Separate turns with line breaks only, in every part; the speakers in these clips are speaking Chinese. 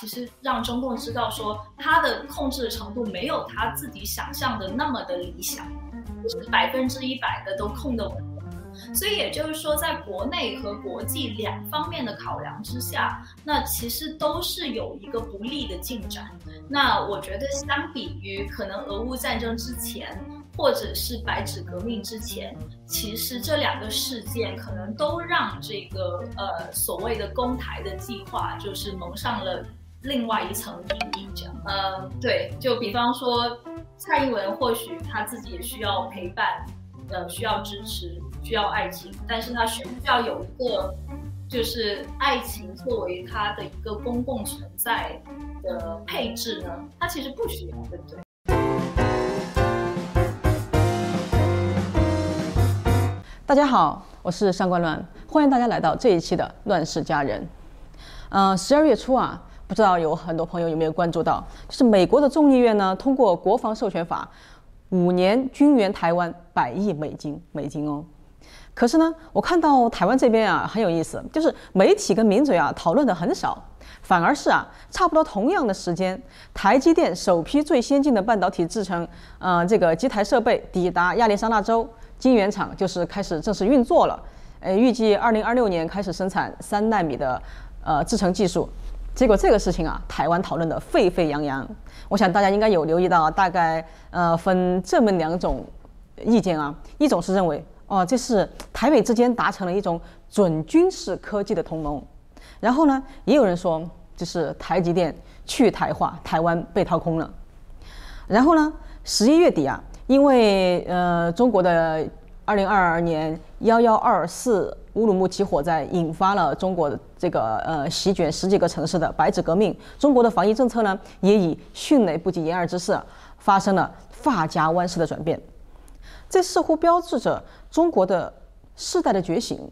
其实让中共知道说，他的控制的程度没有他自己想象的那么的理想，百分之一百的都控得稳。所以也就是说，在国内和国际两方面的考量之下，那其实都是有一个不利的进展。那我觉得，相比于可能俄乌战争之前，或者是白纸革命之前，其实这两个事件可能都让这个呃所谓的攻台的计划，就是蒙上了另外一层阴影。这样，呃，对，就比方说，蔡英文或许他自己也需要陪伴，呃，需要支持。需要爱情，但是他需不需要有一个，就是爱情作为他的一个公共存在的配置呢？他其实不需要，对不对？
大家好，我是上官乱，欢迎大家来到这一期的《乱世佳人》。嗯，十二月初啊，不知道有很多朋友有没有关注到，就是美国的众议院呢通过国防授权法，五年军援台湾百亿美金，美金哦。可是呢，我看到台湾这边啊很有意思，就是媒体跟名嘴啊讨论的很少，反而是啊差不多同样的时间，台积电首批最先进的半导体制成，呃这个机台设备抵达亚利桑那州晶圆厂，就是开始正式运作了。呃，预计二零二六年开始生产三纳米的呃制程技术。结果这个事情啊，台湾讨论的沸沸扬扬。我想大家应该有留意到，大概呃分这么两种意见啊，一种是认为。哦，这是台美之间达成了一种准军事科技的同盟。然后呢，也有人说，就是台积电去台化，台湾被掏空了。然后呢，十一月底啊，因为呃中国的二零二二年幺幺二四乌鲁木齐火灾引发了中国这个呃席卷十几个城市的白纸革命，中国的防疫政策呢也以迅雷不及掩耳之势发生了发夹弯式的转变。这似乎标志着中国的世代的觉醒，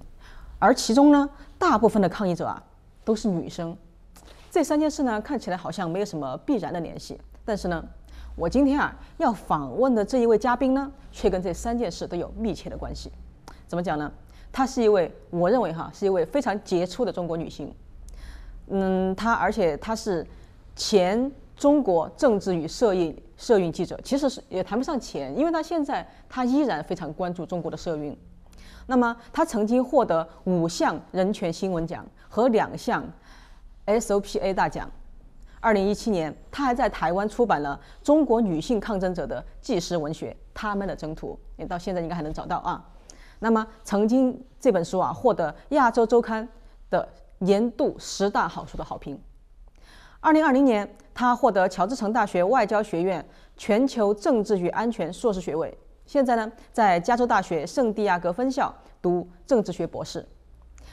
而其中呢，大部分的抗议者啊都是女生。这三件事呢，看起来好像没有什么必然的联系，但是呢，我今天啊要访问的这一位嘉宾呢，却跟这三件事都有密切的关系。怎么讲呢？她是一位，我认为哈是一位非常杰出的中国女性。嗯，她而且她是前。中国政治与社运社运记者其实是也谈不上钱，因为她现在她依然非常关注中国的社运。那么她曾经获得五项人权新闻奖和两项 SOPA 大奖。二零一七年，她还在台湾出版了中国女性抗争者的纪实文学《他们的征途》，你到现在应该还能找到啊。那么曾经这本书啊获得亚洲周刊的年度十大好书的好评。二零二零年，他获得乔治城大学外交学院全球政治与安全硕士学位。现在呢，在加州大学圣地亚哥分校读政治学博士。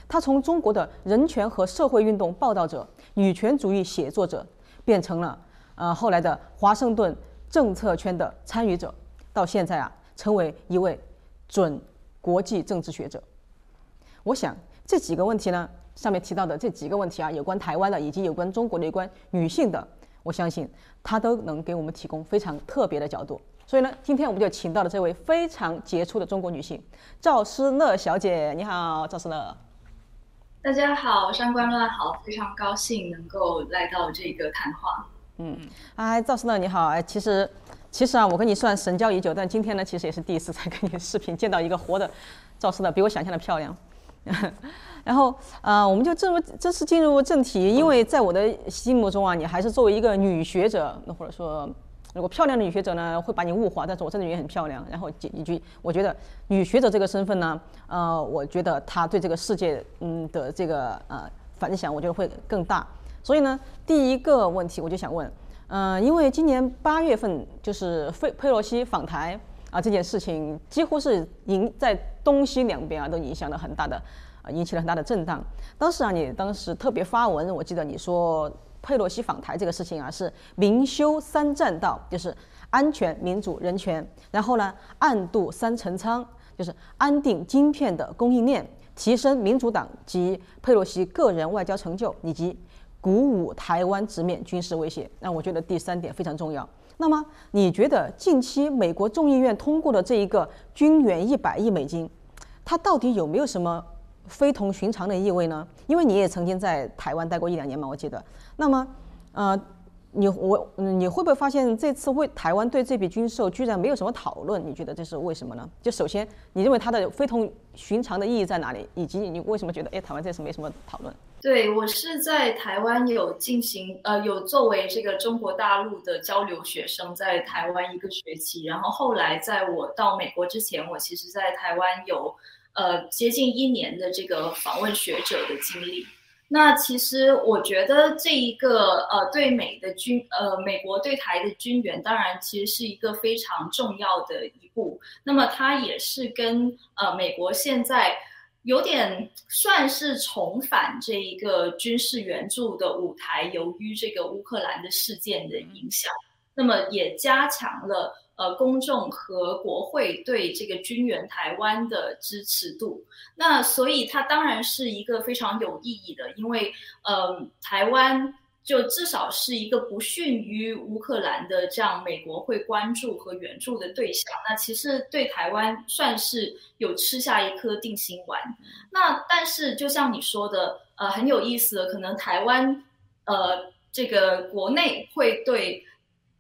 他从中国的人权和社会运动报道者、女权主义写作者，变成了呃后来的华盛顿政策圈的参与者，到现在啊，成为一位准国际政治学者。我想这几个问题呢。上面提到的这几个问题啊，有关台湾的，以及有关中国的、有关女性的，我相信他都能给我们提供非常特别的角度。所以呢，今天我们就请到了这位非常杰出的中国女性赵思乐小姐。你好，赵思乐。
大家好，上官乱好，非常高兴能够来到这个谈话。
嗯，哎，赵思乐你好，哎，其实其实啊，我跟你算神交已久，但今天呢，其实也是第一次才跟你视频见到一个活的赵思的，比我想象的漂亮。然后，呃，我们就正入正式进入正题，因为在我的心目中啊，你还是作为一个女学者，那或者说，如果漂亮的女学者呢，会把你物化，但是我真的也很漂亮。然后一句，我觉得女学者这个身份呢，呃，我觉得她对这个世界，嗯的这个呃反响，我觉得会更大。所以呢，第一个问题我就想问，嗯，因为今年八月份就是费佩洛西访台啊这件事情，几乎是影在东西两边啊都影响了很大的。啊引起了很大的震荡。当时啊，你当时特别发文，我记得你说佩洛西访台这个事情啊，是明修三栈道，就是安全、民主、人权。然后呢，暗度三层仓，就是安定晶片的供应链，提升民主党及佩洛西个人外交成就，以及鼓舞台湾直面军事威胁。那我觉得第三点非常重要。那么你觉得近期美国众议院通过的这一个军援一百亿美金，它到底有没有什么？非同寻常的意味呢？因为你也曾经在台湾待过一两年嘛，我记得。那么，呃，你我你会不会发现这次为台湾对这笔军售居然没有什么讨论？你觉得这是为什么呢？就首先，你认为它的非同寻常的意义在哪里？以及你为什么觉得哎，台湾这次没什么讨论？
对我是在台湾有进行呃，有作为这个中国大陆的交流学生在台湾一个学期，然后后来在我到美国之前，我其实在台湾有呃接近一年的这个访问学者的经历。那其实我觉得这一个呃对美的军呃美国对台的军援，当然其实是一个非常重要的一步。那么它也是跟呃美国现在有点算是重返这一个军事援助的舞台，由于这个乌克兰的事件的影响，那么也加强了。呃，公众和国会对这个军援台湾的支持度，那所以它当然是一个非常有意义的，因为呃，台湾就至少是一个不逊于乌克兰的这样美国会关注和援助的对象。那其实对台湾算是有吃下一颗定心丸。那但是就像你说的，呃，很有意思的，可能台湾呃这个国内会对。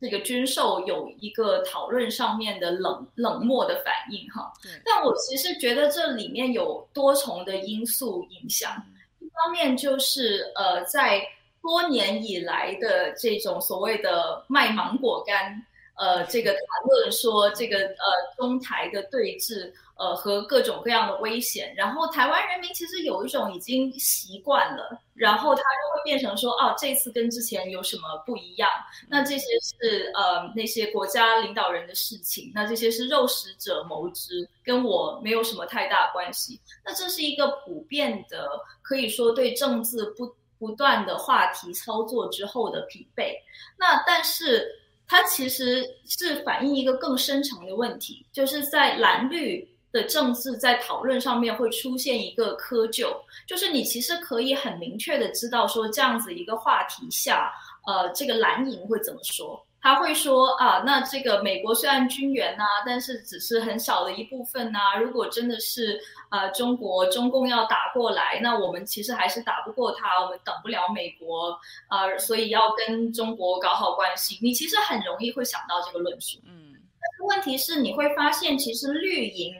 这个军售有一个讨论上面的冷冷漠的反应哈，但我其实觉得这里面有多重的因素影响，一方面就是呃，在多年以来的这种所谓的卖芒果干，呃，这个谈论说这个呃中台的对峙。呃，和各种各样的危险，然后台湾人民其实有一种已经习惯了，然后他就会变成说，哦，这次跟之前有什么不一样？那这些是呃那些国家领导人的事情，那这些是肉食者谋之，跟我没有什么太大关系。那这是一个普遍的，可以说对政治不不断的话题操作之后的疲惫。那但是它其实是反映一个更深层的问题，就是在蓝绿。的政治在讨论上面会出现一个窠臼，就是你其实可以很明确的知道说这样子一个话题下，呃，这个蓝营会怎么说？他会说啊，那这个美国虽然军援呐，但是只是很小的一部分呐。如果真的是呃中国中共要打过来，那我们其实还是打不过他，我们等不了美国啊，所以要跟中国搞好关系。你其实很容易会想到这个论述，嗯，但是问题是你会发现，其实绿营。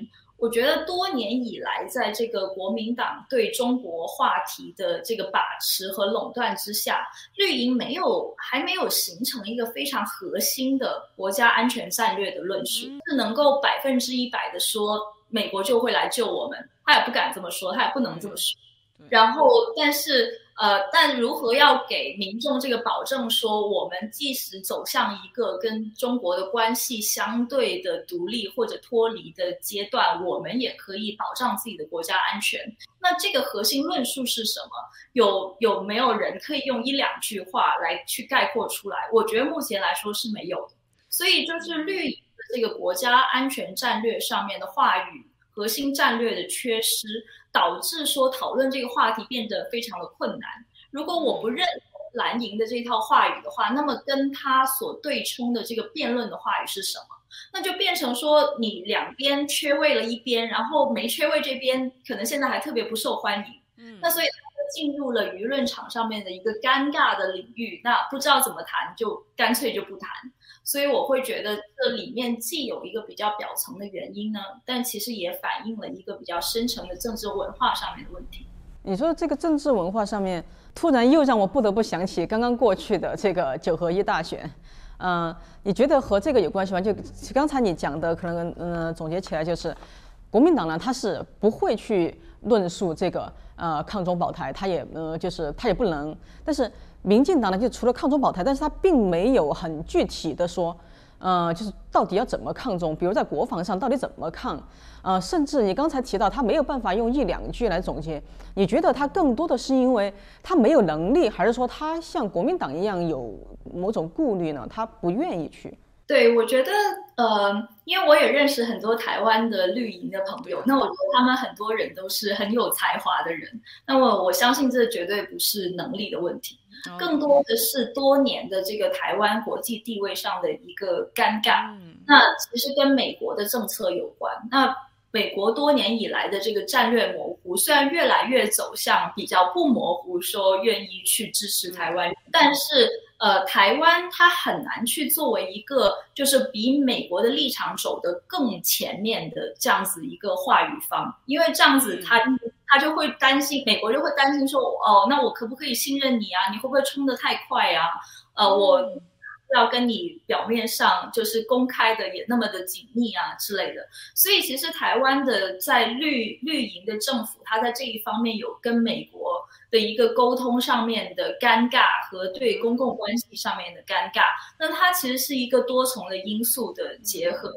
我觉得多年以来，在这个国民党对中国话题的这个把持和垄断之下，绿营没有还没有形成一个非常核心的国家安全战略的论述，是能够百分之一百的说美国就会来救我们，他也不敢这么说，他也不能这么说。然后，但是。呃，但如何要给民众这个保证，说我们即使走向一个跟中国的关系相对的独立或者脱离的阶段，我们也可以保障自己的国家安全？那这个核心论述是什么？有有没有人可以用一两句话来去概括出来？我觉得目前来说是没有的。所以就是绿营的这个国家安全战略上面的话语。核心战略的缺失，导致说讨论这个话题变得非常的困难。如果我不认同蓝营的这套话语的话，那么跟他所对冲的这个辩论的话语是什么？那就变成说你两边缺位了一边，然后没缺位这边可能现在还特别不受欢迎。嗯，那所以进入了舆论场上面的一个尴尬的领域，那不知道怎么谈，就干脆就不谈。所以我会觉得这里面既有一个比较表层的原因呢，但其实也反映了一个比较深层的政治文化上面的问题。
你说这个政治文化上面，突然又让我不得不想起刚刚过去的这个九合一大选。嗯，你觉得和这个有关系吗？就刚才你讲的，可能嗯总结起来就是，国民党呢他是不会去论述这个呃抗中保台，他也呃就是他也不能，但是。民进党呢，就除了抗中保台，但是他并没有很具体的说，呃，就是到底要怎么抗中，比如在国防上到底怎么抗，呃，甚至你刚才提到他没有办法用一两句来总结，你觉得他更多的是因为他没有能力，还是说他像国民党一样有某种顾虑呢？他不愿意去？
对，我觉得，呃，因为我也认识很多台湾的绿营的朋友，那我觉得他们很多人都是很有才华的人，那么我相信这绝对不是能力的问题。更多的是多年的这个台湾国际地位上的一个尴尬，那其实跟美国的政策有关。那美国多年以来的这个战略模糊，虽然越来越走向比较不模糊，说愿意去支持台湾，但是呃，台湾它很难去作为一个就是比美国的立场走得更前面的这样子一个话语方，因为这样子他他就会担心，美国就会担心说，哦，那我可不可以信任你啊？你会不会冲得太快啊？呃，我。要跟你表面上就是公开的也那么的紧密啊之类的，所以其实台湾的在绿绿营的政府，他在这一方面有跟美国的一个沟通上面的尴尬和对公共关系上面的尴尬，那它其实是一个多重的因素的结合。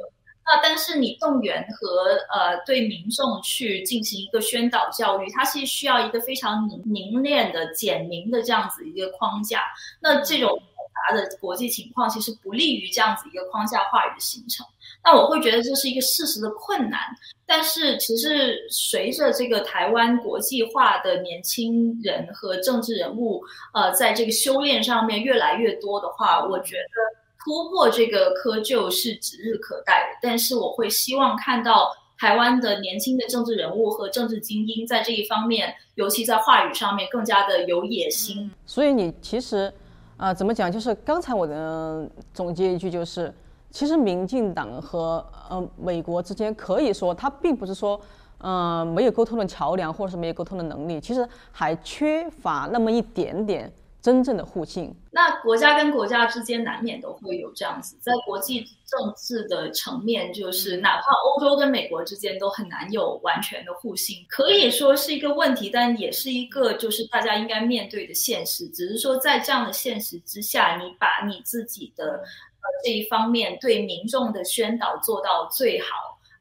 那但是你动员和呃对民众去进行一个宣导教育，它是需要一个非常凝凝练的简明的这样子一个框架。那这种复杂。的国际情况其实不利于这样子一个框架话语的形成，那我会觉得这是一个事实的困难。但是其实随着这个台湾国际化的年轻人和政治人物，呃，在这个修炼上面越来越多的话，我觉得突破这个窠臼是指日可待的。但是我会希望看到台湾的年轻的政治人物和政治精英在这一方面，尤其在话语上面更加的有野心。
所以你其实。啊，怎么讲？就是刚才我的总结一句，就是其实民进党和呃美国之间，可以说它并不是说，嗯，没有沟通的桥梁，或者是没有沟通的能力，其实还缺乏那么一点点。真正的互信，
那国家跟国家之间难免都会有这样子，在国际政治的层面，就是哪怕欧洲跟美国之间都很难有完全的互信，可以说是一个问题，但也是一个就是大家应该面对的现实。只是说在这样的现实之下，你把你自己的呃这一方面对民众的宣导做到最好。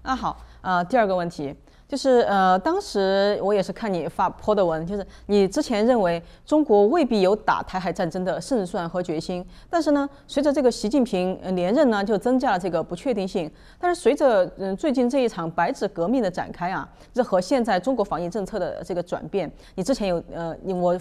那好，呃，第二个问题。就是呃，当时我也是看你发泼的文，就是你之前认为中国未必有打台海战争的胜算和决心，但是呢，随着这个习近平连任呢，就增加了这个不确定性。但是随着嗯最近这一场白纸革命的展开啊，这和现在中国防疫政策的这个转变，你之前有呃，你我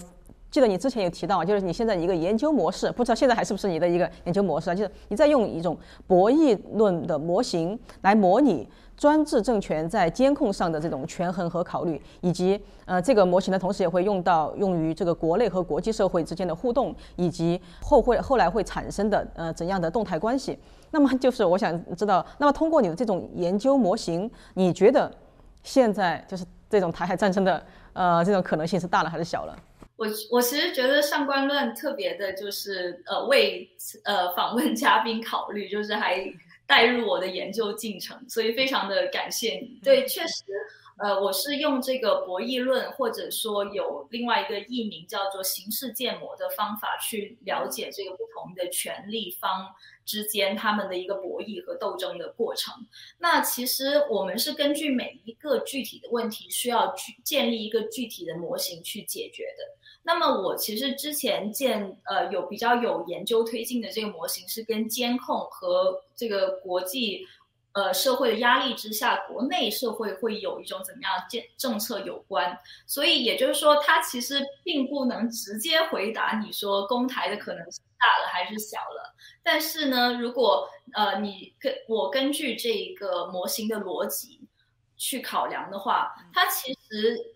记得你之前有提到，就是你现在一个研究模式，不知道现在还是不是你的一个研究模式啊？就是你在用一种博弈论的模型来模拟。专制政权在监控上的这种权衡和考虑，以及呃这个模型呢，同时也会用到用于这个国内和国际社会之间的互动，以及后会后来会产生的呃怎样的动态关系。那么就是我想知道，那么通过你的这种研究模型，你觉得现在就是这种台海战争的呃这种可能性是大了还是小了？
我我其实觉得上官论特别的就是呃为呃访问嘉宾考虑，就是还。带入我的研究进程，所以非常的感谢你。对，确实，呃，我是用这个博弈论，或者说有另外一个译名叫做形式建模的方法去了解这个不同的权力方之间他们的一个博弈和斗争的过程。那其实我们是根据每一个具体的问题，需要去建立一个具体的模型去解决的。那么我其实之前见呃有比较有研究推进的这个模型是跟监控和这个国际呃社会的压力之下，国内社会会有一种怎么样建政策有关，所以也就是说它其实并不能直接回答你说公台的可能性大了还是小了，但是呢，如果呃你跟我根据这个模型的逻辑去考量的话，它其实。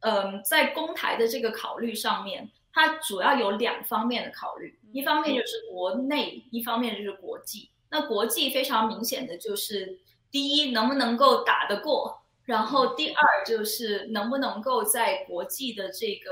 嗯，在公台的这个考虑上面，它主要有两方面的考虑，一方面就是国内，一方面就是国际。那国际非常明显的就是，第一能不能够打得过，然后第二就是能不能够在国际的这个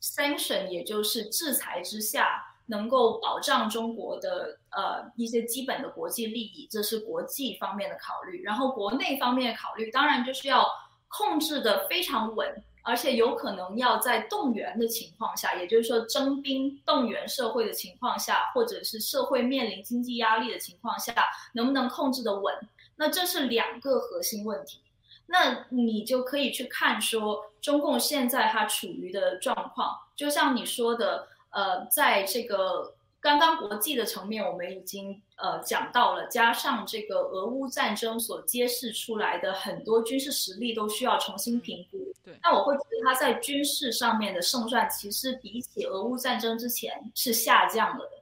sanction，也就是制裁之下，能够保障中国的呃一些基本的国际利益，这是国际方面的考虑。然后国内方面的考虑，当然就是要控制的非常稳。而且有可能要在动员的情况下，也就是说征兵动员社会的情况下，或者是社会面临经济压力的情况下，能不能控制的稳？那这是两个核心问题。那你就可以去看说，中共现在它处于的状况，就像你说的，呃，在这个。刚刚国际的层面，我们已经呃讲到了，加上这个俄乌战争所揭示出来的很多军事实力都需要重新评估。
对，
那我会觉得他在军事上面的胜算，其实比起俄乌战争之前是下降了的。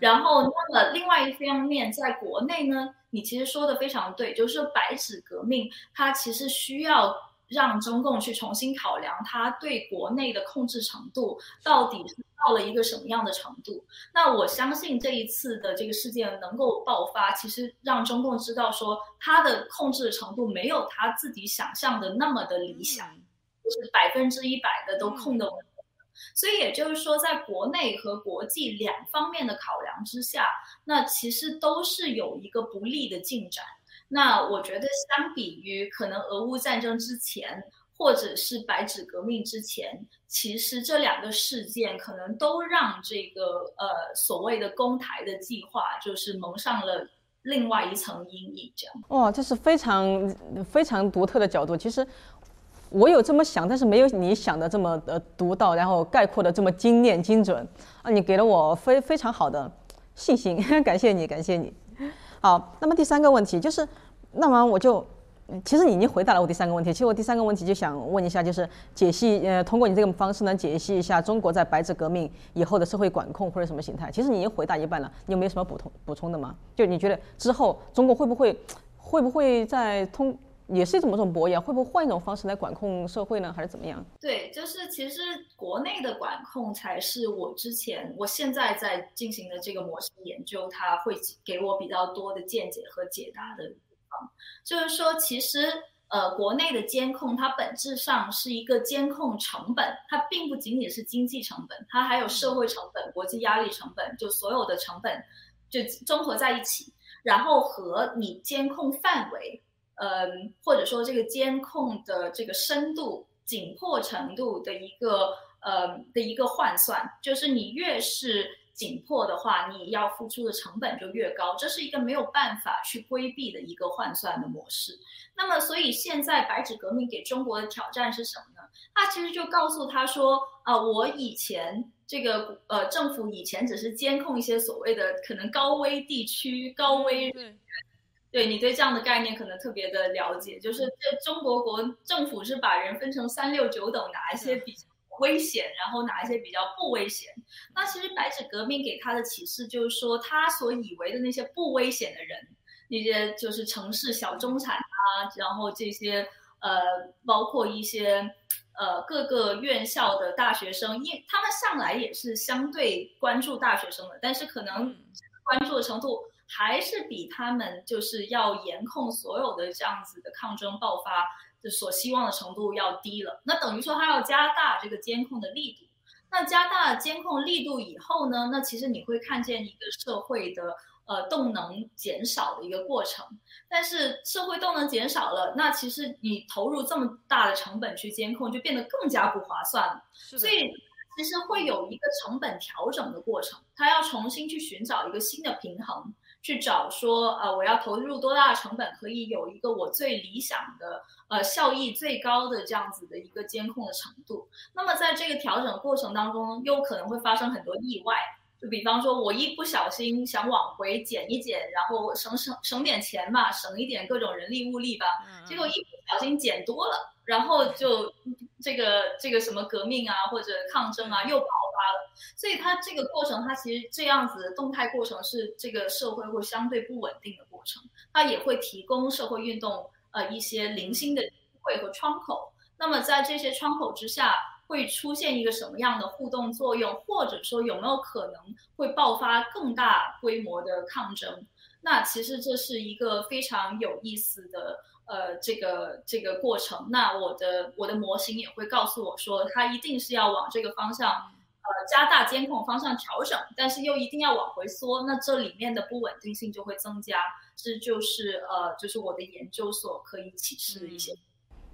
然后，那么另外一方面，在国内呢，你其实说的非常对，就是说白纸革命它其实需要让中共去重新考量他对国内的控制程度到底是到了一个什么样的程度。那我相信这一次的这个事件能够爆发，其实让中共知道说他的控制程度没有他自己想象的那么的理想，就是百分之一百的都控得稳。所以也就是说，在国内和国际两方面的考量之下，那其实都是有一个不利的进展。那我觉得，相比于可能俄乌战争之前，或者是白纸革命之前，其实这两个事件可能都让这个呃所谓的攻台的计划，就是蒙上了另外一层阴影。这样
哇，这是非常非常独特的角度。其实我有这么想，但是没有你想的这么的独到，然后概括的这么精炼精准啊！你给了我非非常好的信心，感谢你，感谢你。好，那么第三个问题就是，那么我就，其实你已经回答了我第三个问题。其实我第三个问题就想问一下，就是解析，呃，通过你这个方式呢，解析一下中国在白纸革命以后的社会管控或者什么形态。其实你已经回答一半了，你有没有什么补充补充的吗？就你觉得之后中国会不会，会不会在通？也是一种某种博弈，会不会换一种方式来管控社会呢，还是怎么样？
对，就是其实国内的管控才是我之前、我现在在进行的这个模型研究，它会给我比较多的见解和解答的地方。就是说，其实呃，国内的监控它本质上是一个监控成本，它并不仅仅是经济成本，它还有社会成本、国际压力成本，就所有的成本就综合在一起，然后和你监控范围。嗯，或者说这个监控的这个深度、紧迫程度的一个呃的一个换算，就是你越是紧迫的话，你要付出的成本就越高，这是一个没有办法去规避的一个换算的模式。那么，所以现在白纸革命给中国的挑战是什么呢？他其实就告诉他说啊，我以前这个呃政府以前只是监控一些所谓的可能高危地区、高危。对你对这样的概念可能特别的了解，就是这中国国政府是把人分成三六九等，哪一些比较危险，然后哪一些比较不危险。那其实白纸革命给他的启示就是说，他所以为的那些不危险的人，那些就是城市小中产啊，然后这些呃，包括一些呃各个院校的大学生，因他们向来也是相对关注大学生的，但是可能关注的程度。还是比他们就是要严控所有的这样子的抗争爆发的所希望的程度要低了。那等于说他要加大这个监控的力度。那加大监控力度以后呢？那其实你会看见一个社会的呃动能减少的一个过程。但是社会动能减少了，那其实你投入这么大的成本去监控，就变得更加不划算了。所以其实会有一个成本调整的过程，他要重新去寻找一个新的平衡。去找说，呃，我要投入多大的成本，可以有一个我最理想的，呃，效益最高的这样子的一个监控的程度。那么在这个调整过程当中，又可能会发生很多意外。就比方说，我一不小心想往回减一减，然后省省省点钱嘛，省一点各种人力物力吧，结果一不小心减多了，然后就这个这个什么革命啊或者抗争啊又爆发发了。所以它这个过程，它其实这样子的动态过程是这个社会会相对不稳定的过程，它也会提供社会运动呃一些零星的机会和窗口。那么在这些窗口之下。会出现一个什么样的互动作用，或者说有没有可能会爆发更大规模的抗争？那其实这是一个非常有意思的呃这个这个过程。那我的我的模型也会告诉我说，它一定是要往这个方向加大监控方向调整，但是又一定要往回缩。那这里面的不稳定性就会增加。这就是呃就是我的研究所可以启示的一些。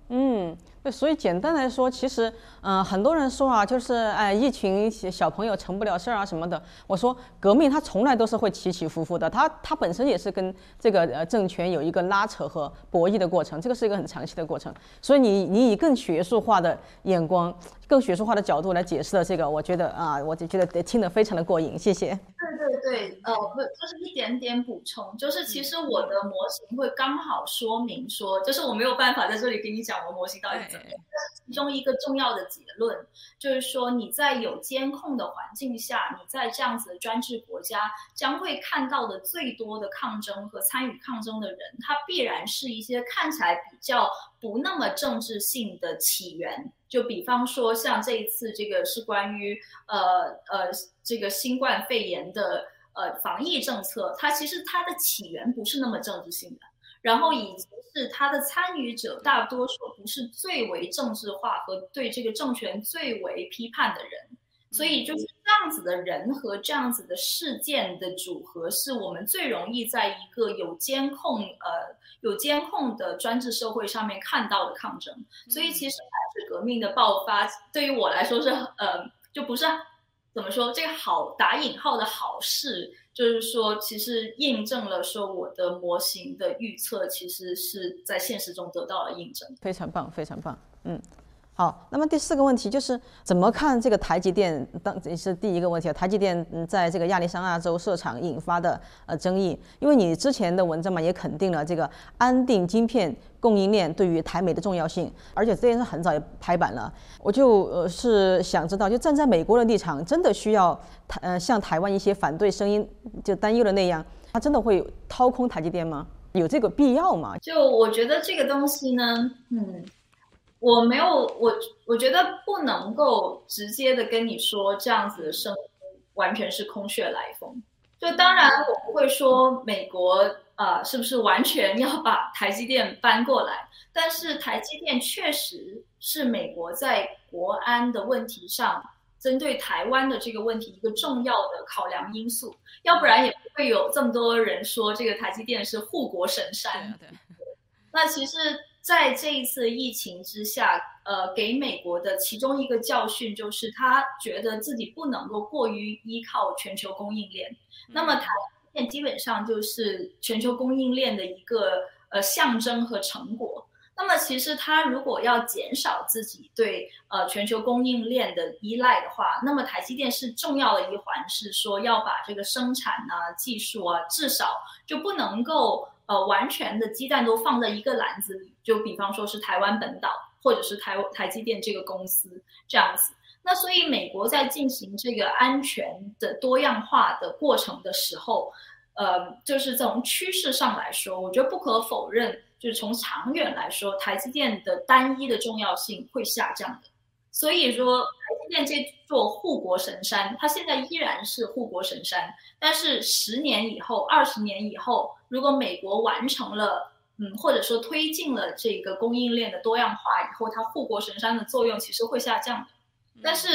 嗯，对，所以简单来说，其实，嗯，很多人说啊，就是哎，一群小朋友成不了事儿啊什么的。我说，革命它从来都是会起起伏伏的，它它本身也是跟这个呃政权有一个拉扯和博弈的过程，这个是一个很长期的过程。所以你你以更学术化的眼光、更学术化的角度来解释了这个，我觉得啊，我就觉得听得非常的过瘾。谢谢。
对对。对，呃，不，就是一点点补充，就是其实我的模型会刚好说明说，就是我没有办法在这里给你讲我模型到底怎么样。其中一个重要的结论就是说，你在有监控的环境下，你在这样子的专制国家，将会看到的最多的抗争和参与抗争的人，他必然是一些看起来比较不那么政治性的起源。就比方说，像这一次这个是关于呃呃这个新冠肺炎的呃防疫政策，它其实它的起源不是那么政治性的，然后以及是它的参与者大多数不是最为政治化和对这个政权最为批判的人。所以就是这样子的人和这样子的事件的组合，是我们最容易在一个有监控、呃有监控的专制社会上面看到的抗争。所以其实白纸革命的爆发，对于我来说是呃，就不是怎么说这个好打引号的好事，就是说其实印证了说我的模型的预测，其实是在现实中得到了印证。
非常棒，非常棒，嗯。好，那么第四个问题就是怎么看这个台积电？当这是第一个问题啊，台积电在这个亚利桑那州设厂引发的呃争议，因为你之前的文章嘛也肯定了这个安定晶片供应链对于台美的重要性，而且这件事很早也拍板了。我就呃是想知道，就站在美国的立场，真的需要台呃像台湾一些反对声音就担忧的那样，它真的会掏空台积电吗？有这个必要吗？
就我觉得这个东西呢，嗯。我没有，我我觉得不能够直接的跟你说这样子的声音完全是空穴来风。就当然我不会说美国啊是不是完全要把台积电搬过来，但是台积电确实是美国在国安的问题上针对台湾的这个问题一个重要的考量因素，要不然也不会有这么多人说这个台积电是护国神山。那其实。在这一次疫情之下，呃，给美国的其中一个教训就是，他觉得自己不能够过于依靠全球供应链。那么，台积电基本上就是全球供应链的一个呃象征和成果。那么，其实他如果要减少自己对呃全球供应链的依赖的话，那么台积电是重要的一环，是说要把这个生产啊、技术啊，至少就不能够。呃，完全的鸡蛋都放在一个篮子里，就比方说是台湾本岛，或者是台台积电这个公司这样子。那所以美国在进行这个安全的多样化的过程的时候，呃，就是从趋势上来说，我觉得不可否认，就是从长远来说，台积电的单一的重要性会下降的。所以说，台积电这座护国神山，它现在依然是护国神山。但是十年以后、二十年以后，如果美国完成了，嗯，或者说推进了这个供应链的多样化以后，它护国神山的作用其实会下降的。但是，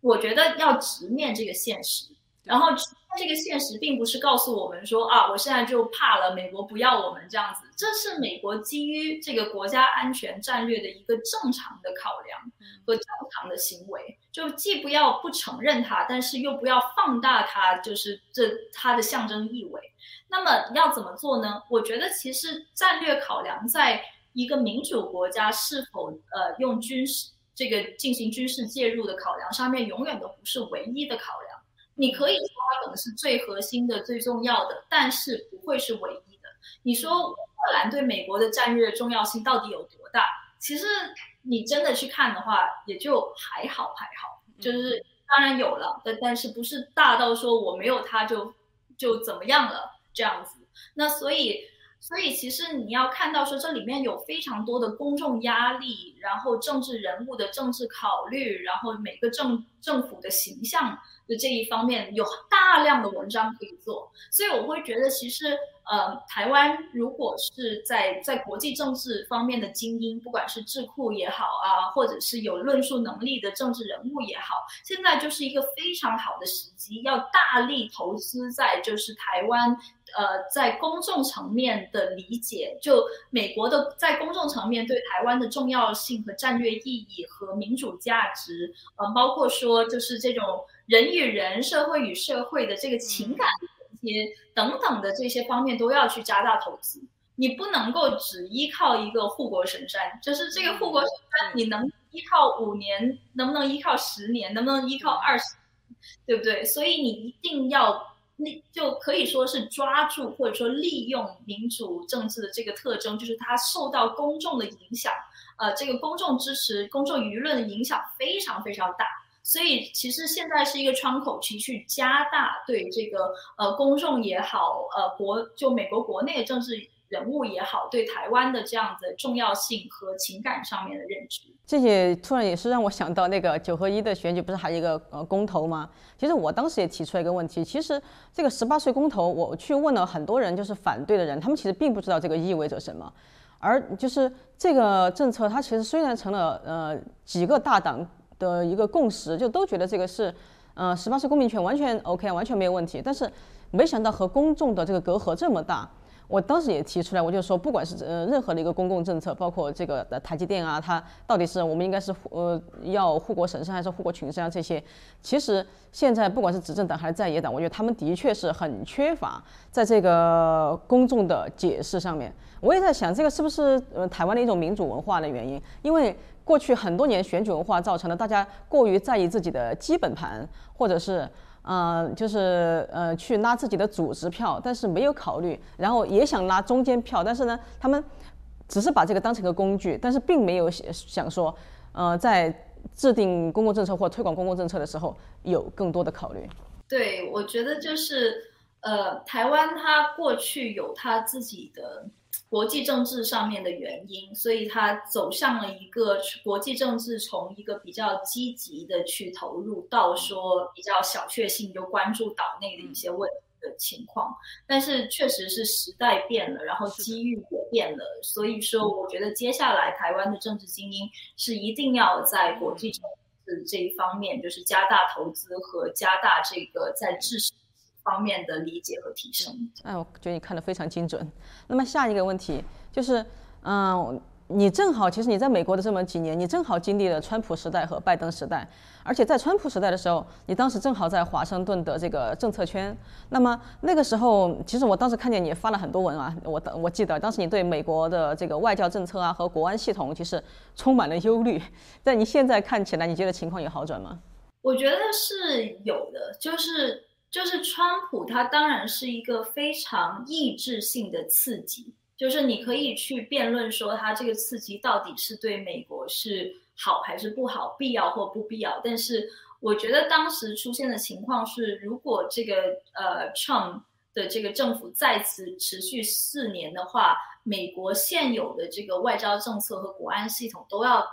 我觉得要直面这个现实，然后。这个现实并不是告诉我们说啊，我现在就怕了，美国不要我们这样子。这是美国基于这个国家安全战略的一个正常的考量和正常的行为，就既不要不承认它，但是又不要放大它，就是这它的象征意味。那么要怎么做呢？我觉得其实战略考量在一个民主国家是否呃用军事这个进行军事介入的考量上面，永远都不是唯一的考量。你可以说它可能是最核心的、最重要的，但是不会是唯一的。你说乌克兰对美国的战略重要性到底有多大？其实你真的去看的话，也就还好还好。就是当然有了，但但是不是大到说我没有它就就怎么样了这样子。那所以所以其实你要看到说这里面有非常多的公众压力，然后政治人物的政治考虑，然后每个政政府的形象。的这一方面有大量的文章可以做，所以我会觉得，其实呃，台湾如果是在在国际政治方面的精英，不管是智库也好啊，或者是有论述能力的政治人物也好，现在就是一个非常好的时机，要大力投资在就是台湾呃在公众层面的理解，就美国的在公众层面对台湾的重要性和战略意义和民主价值，呃，包括说就是这种。人与人、社会与社会的这个情感连接等等的这些方面都要去加大投资。你不能够只依靠一个护国神山，就是这个护国神山，你能依靠五年，能不能依靠十年，能不能依靠二十，对不对？所以你一定要那就可以说是抓住或者说利用民主政治的这个特征，就是它受到公众的影响，呃，这个公众支持、公众舆论的影响非常非常大。所以其实现在是一个窗口期，去加大对这个呃公众也好，呃国就美国国内的政治。人物也好，对台湾的这样的重要性和情感上面的认知，
这也突然也是让我想到那个九合一的选举，不是还有一个呃公投吗？其实我当时也提出了一个问题，其实这个十八岁公投，我去问了很多人，就是反对的人，他们其实并不知道这个意味着什么，而就是这个政策，它其实虽然成了呃几个大党的一个共识，就都觉得这个是呃十八岁公民权完全 OK，完全没有问题，但是没想到和公众的这个隔阂这么大。我当时也提出来，我就说，不管是呃任何的一个公共政策，包括这个的台积电啊，它到底是我们应该是呃要护国神山还是护国群山啊？这些，其实现在不管是执政党还是在野党，我觉得他们的确是很缺乏在这个公众的解释上面。我也在想，这个是不是呃台湾的一种民主文化的原因？因为过去很多年选举文化造成了大家过于在意自己的基本盘，或者是。嗯，就是呃去拉自己的组织票，但是没有考虑，然后也想拉中间票，但是呢，他们只是把这个当成个工具，但是并没有想说，呃，在制定公共政策或推广公共政策的时候有更多的考虑。
对，我觉得就是呃，台湾它过去有它自己的。国际政治上面的原因，所以他走向了一个国际政治从一个比较积极的去投入，到说比较小确幸就关注岛内的一些问题的情况。但是确实是时代变了，然后机遇也变了，所以说我觉得接下来台湾的政治精英是一定要在国际政治这一方面，就是加大投资和加大这个在知识。方面的理解和提升。
哎，我觉得你看的非常精准。那么下一个问题就是，嗯，你正好其实你在美国的这么几年，你正好经历了川普时代和拜登时代，而且在川普时代的时候，你当时正好在华盛顿的这个政策圈。那么那个时候，其实我当时看见你发了很多文啊，我我记得当时你对美国的这个外交政策啊和国安系统其实充满了忧虑。但你现在看起来，你觉得情况有好转吗？
我觉得是有的，就是。就是川普，他当然是一个非常抑制性的刺激，就是你可以去辩论说他这个刺激到底是对美国是好还是不好，必要或不必要。但是我觉得当时出现的情况是，如果这个呃 Trump 的这个政府再次持续四年的话，美国现有的这个外交政策和国安系统都要。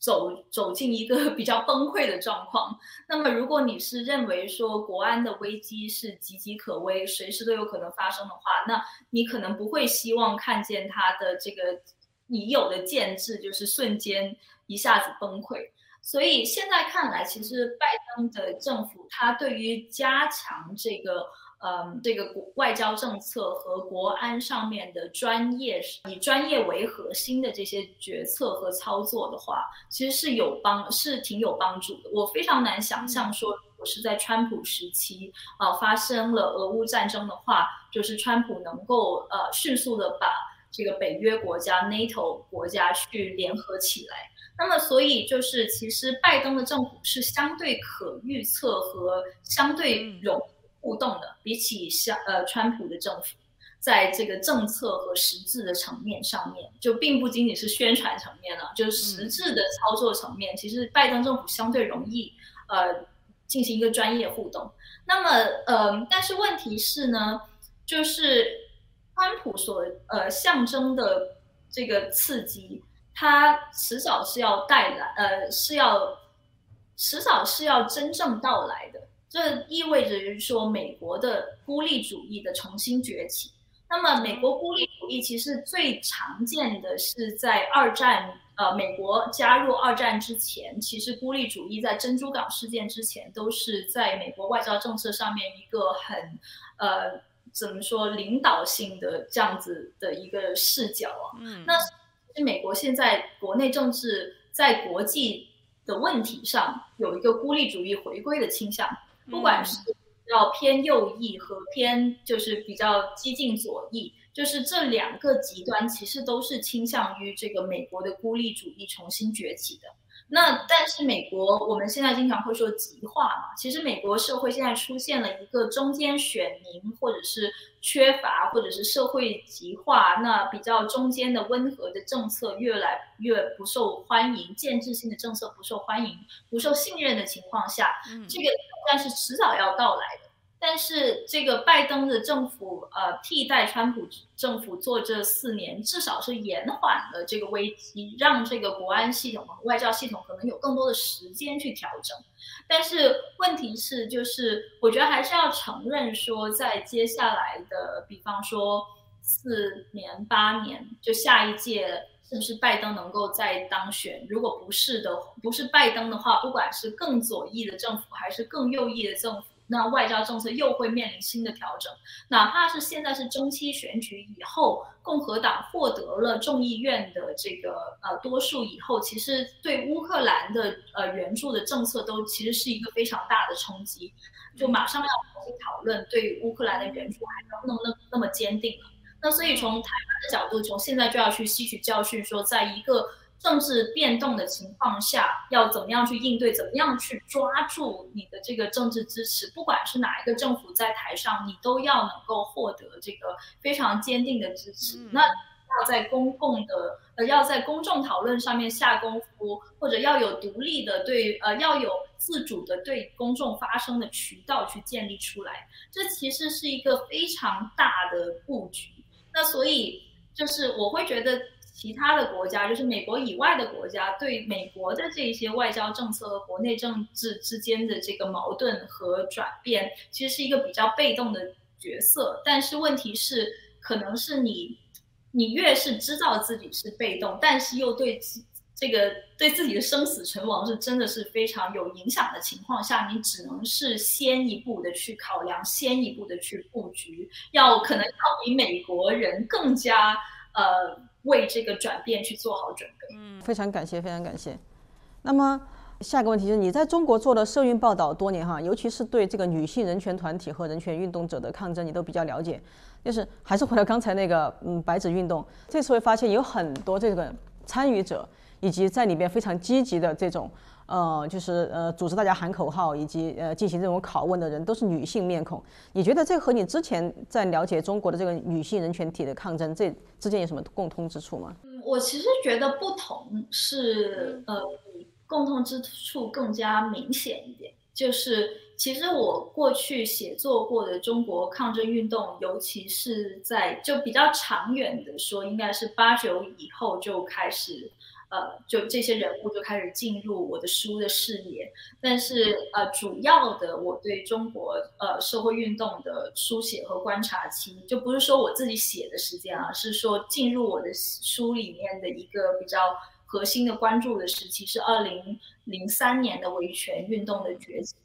走走进一个 比较崩溃的状况。那么，如果你是认为说国安的危机是岌岌可危，随时都有可能发生的话，那你可能不会希望看见他的这个已有的建制就是瞬间一下子崩溃。所以现在看来，其实拜登的政府他对于加强这个。嗯，这个国外交政策和国安上面的专业，以专业为核心的这些决策和操作的话，其实是有帮，是挺有帮助的。我非常难想象说，我是在川普时期啊发生了俄乌战争的话，就是川普能够呃迅速的把这个北约国家、NATO 国家去联合起来。那么，所以就是其实拜登的政府是相对可预测和相对容。互动的，比起像呃川普的政府，在这个政策和实质的层面上面，就并不仅仅是宣传层面了，就是实质的操作层面，其实拜登政府相对容易呃进行一个专业互动。那么呃，但是问题是呢，就是川普所呃象征的这个刺激，它迟早是要带来呃是要迟早是要真正到来的。这意味着就是说，美国的孤立主义的重新崛起。那么，美国孤立主义其实最常见的是在二战，呃，美国加入二战之前，其实孤立主义在珍珠港事件之前，都是在美国外交政策上面一个很，呃，怎么说领导性的这样子的一个视角啊。嗯。那美国现在国内政治在国际的问题上有一个孤立主义回归的倾向。不管是要偏右翼和偏就是比较激进左翼，就是这两个极端其实都是倾向于这个美国的孤立主义重新崛起的。那但是美国我们现在经常会说极化嘛，其实美国社会现在出现了一个中间选民或者是缺乏或者是社会极化，那比较中间的温和的政策越来越不受欢迎，建制性的政策不受欢迎、不受信任的情况下，这个但是迟早要到来的。但是这个拜登的政府，呃，替代川普政府做这四年，至少是延缓了这个危机，让这个国安系统和外交系统可能有更多的时间去调整。但是问题是，就是我觉得还是要承认说，在接下来的，比方说四年、八年，就下一届是不是拜登能够再当选？如果不是的，不是拜登的话，不管是更左翼的政府还是更右翼的政府。那外交政策又会面临新的调整，哪怕是现在是中期选举以后，共和党获得了众议院的这个呃多数以后，其实对乌克兰的呃援助的政策都其实是一个非常大的冲击，就马上要重新讨论对乌克兰的援助还要那么那那么坚定了。那所以从台湾的角度，从现在就要去吸取教训，说在一个。政治变动的情况下，要怎么样去应对？怎么样去抓住你的这个政治支持？不管是哪一个政府在台上，你都要能够获得这个非常坚定的支持。那要在公共的呃，要在公众讨论上面下功夫，或者要有独立的对呃，要有自主的对公众发声的渠道去建立出来。这其实是一个非常大的布局。那所以就是我会觉得。其他的国家，就是美国以外的国家，对美国的这些外交政策和国内政治之间的这个矛盾和转变，其实是一个比较被动的角色。但是问题是，可能是你，你越是知道自己是被动，但是又对这个对自己的生死存亡是真的是非常有影响的情况下，你只能是先一步的去考量，先一步的去布局，要可能要比美国人更加呃。为这个转变去做好准备。
嗯，非常感谢，非常感谢。那么下一个问题就是，你在中国做了社运报道多年哈，尤其是对这个女性人权团体和人权运动者的抗争，你都比较了解。就是还是回到刚才那个嗯白纸运动，这次会发现有很多这个参与者以及在里边非常积极的这种。呃，就是呃，组织大家喊口号以及呃进行这种拷问的人都是女性面孔。你觉得这和你之前在了解中国的这个女性人权体的抗争，这之间有什么共通之处吗？
嗯，我其实觉得不同是呃，共通之处更加明显一点。就是其实我过去写作过的中国抗争运动，尤其是在就比较长远的说，应该是八九以后就开始。呃，就这些人物就开始进入我的书的视野，但是呃，主要的我对中国呃社会运动的书写和观察期，就不是说我自己写的时间啊，是说进入我的书里面的一个比较核心的关注的时期，是二零零三年的维权运动的崛起，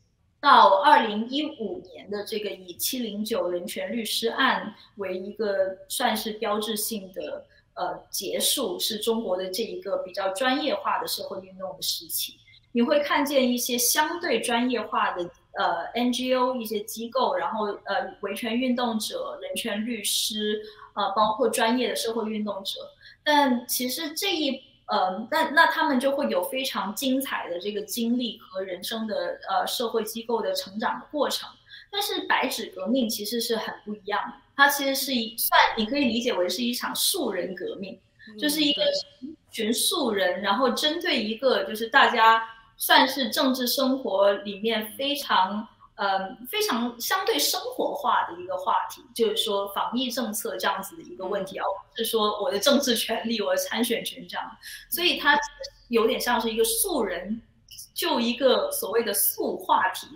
到二零一五年的这个以七零九人权律师案为一个算是标志性的。呃，结束是中国的这一个比较专业化的社会运动的时期。你会看见一些相对专业化的呃 NGO 一些机构，然后呃维权运动者、人权律师，呃包括专业的社会运动者。但其实这一呃，那那他们就会有非常精彩的这个经历和人生的呃社会机构的成长的过程。但是白纸革命其实是很不一样的。它其实是一算，你可以理解为是一场素人革命，就是一个群素人，然后针对一个就是大家算是政治生活里面非常呃非常相对生活化的一个话题，就是说防疫政策这样子的一个问题，而不是说我的政治权利、我的参选权这样，所以它有点像是一个素人就一个所谓的素话题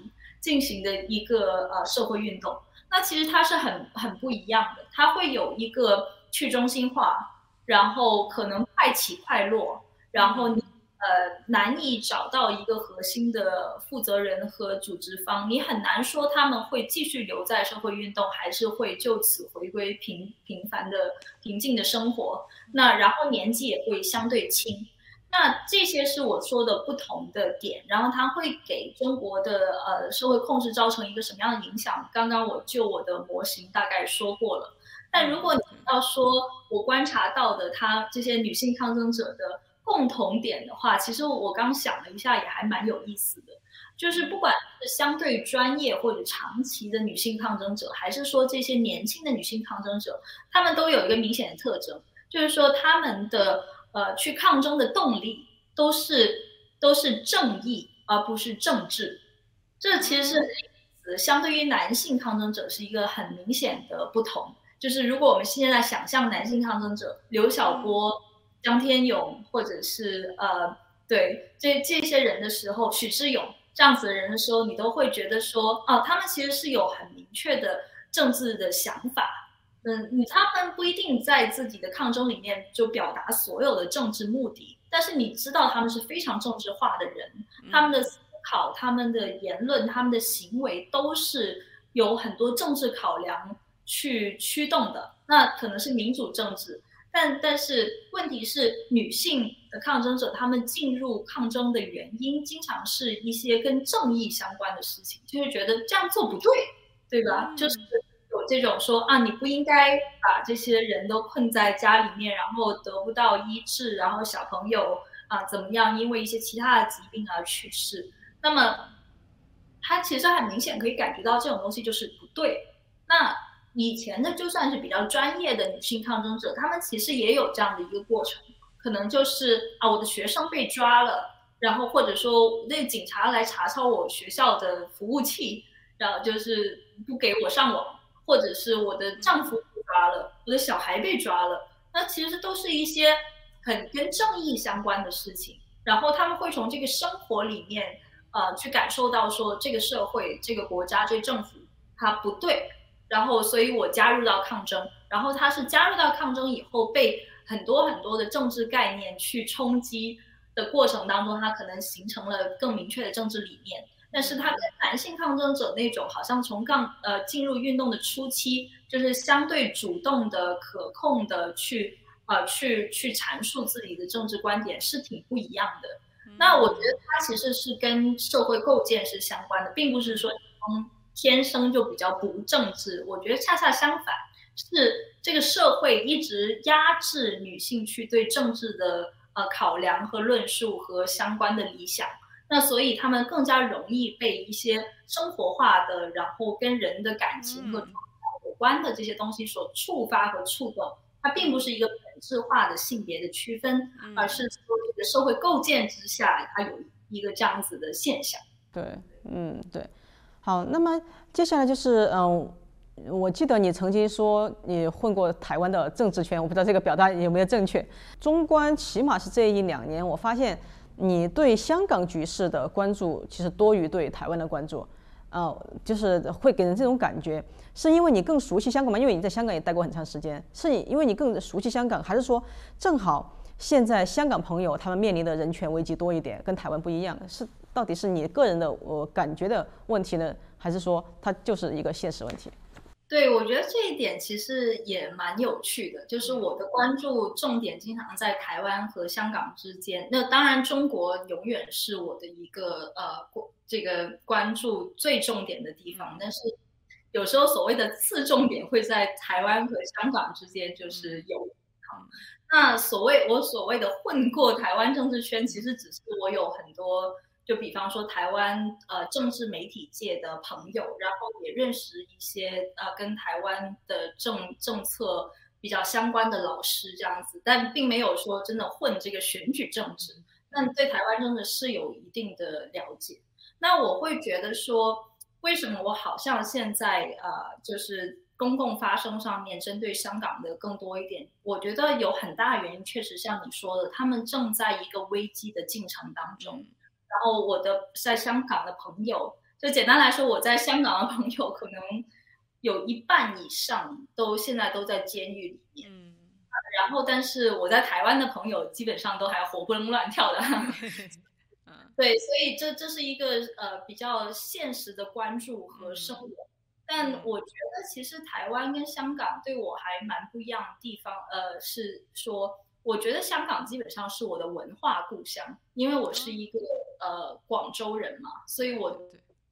进行的一个呃社会运动。那其实它是很很不一样的，它会有一个去中心化，然后可能快起快落，然后你呃难以找到一个核心的负责人和组织方，你很难说他们会继续留在社会运动，还是会就此回归平平凡的平静的生活。那然后年纪也会相对轻。那这些是我说的不同的点，然后它会给中国的呃社会控制造成一个什么样的影响？刚刚我就我的模型大概说过了。但如果你要说我观察到的，他这些女性抗争者的共同点的话，其实我刚想了一下，也还蛮有意思的。就是不管是相对专业或者长期的女性抗争者，还是说这些年轻的女性抗争者，她们都有一个明显的特征，就是说她们的呃去抗争的动力都是都是正义，而不是政治。这其实是相对于男性抗争者是一个很明显的不同。就是如果我们现在想象男性抗争者刘晓波、张天勇，或者是呃对这这些人的时候，许志勇。这样子的人的时候，你都会觉得说，哦，他们其实是有很明确的政治的想法，嗯，你他们不一定在自己的抗争里面就表达所有的政治目的，但是你知道他们是非常政治化的人，他们的思考、他们的言论、他们的行为都是有很多政治考量去驱动的，那可能是民主政治。但但是问题是，女性的抗争者，她们进入抗争的原因，经常是一些跟正义相关的事情，就是觉得这样做不对，对吧？就是有这种说啊，你不应该把这些人都困在家里面，然后得不到医治，然后小朋友啊怎么样，因为一些其他的疾病而去世。那么，他其实很明显可以感觉到这种东西就是不对。那。以前的就算是比较专业的女性抗争者，她们其实也有这样的一个过程，可能就是啊，我的学生被抓了，然后或者说那警察来查抄我学校的服务器，然后就是不给我上网，或者是我的丈夫被抓了，我的小孩被抓了，那其实都是一些很跟正义相关的事情，然后他们会从这个生活里面呃去感受到说这个社会、这个国家、这个政府它不对。然后，所以我加入到抗争。然后他是加入到抗争以后，被很多很多的政治概念去冲击的过程当中，他可能形成了更明确的政治理念。但是他跟男性抗争者那种，好像从抗呃进入运动的初期，就是相对主动的、可控的去呃去去阐述自己的政治观点，是挺不一样的。那我觉得它其实是跟社会构建是相关的，并不是说从。天生就比较不政治，我觉得恰恰相反，是这个社会一直压制女性去对政治的呃考量和论述和相关的理想，那所以他们更加容易被一些生活化的，然后跟人的感情和有关的这些东西所触发和触动。它并不是一个本质化的性别的区分，而是说这个社会构建之下，它有一个这样子的现象。
对，嗯，对。好，那么接下来就是，嗯，我记得你曾经说你混过台湾的政治圈，我不知道这个表达有没有正确。中观起码是这一两年，我发现你对香港局势的关注其实多于对台湾的关注，呃，就是会给人这种感觉，是因为你更熟悉香港吗？因为你在香港也待过很长时间，是你因为你更熟悉香港，还是说正好现在香港朋友他们面临的人权危机多一点，跟台湾不一样？是？到底是你个人的我感觉的问题呢，还是说它就是一个现实问题？
对，我觉得这一点其实也蛮有趣的，就是我的关注重点经常在台湾和香港之间。那当然，中国永远是我的一个呃这个关注最重点的地方，但是有时候所谓的次重点会在台湾和香港之间就是有。那所谓我所谓的混过台湾政治圈，其实只是我有很多。就比方说台湾呃政治媒体界的朋友，然后也认识一些呃跟台湾的政政策比较相关的老师这样子，但并没有说真的混这个选举政治，但对台湾真的是有一定的了解。那我会觉得说，为什么我好像现在呃就是公共发声上面针对香港的更多一点？我觉得有很大原因，确实像你说的，他们正在一个危机的进程当中。然后我的在香港的朋友，就简单来说，我在香港的朋友可能有一半以上都现在都在监狱里面。嗯。然后，但是我在台湾的朋友基本上都还活蹦乱跳的。嗯。对，所以这这是一个呃比较现实的关注和生活。但我觉得其实台湾跟香港对我还蛮不一样的地方，呃，是说。我觉得香港基本上是我的文化故乡，因为我是一个呃广州人嘛，所以我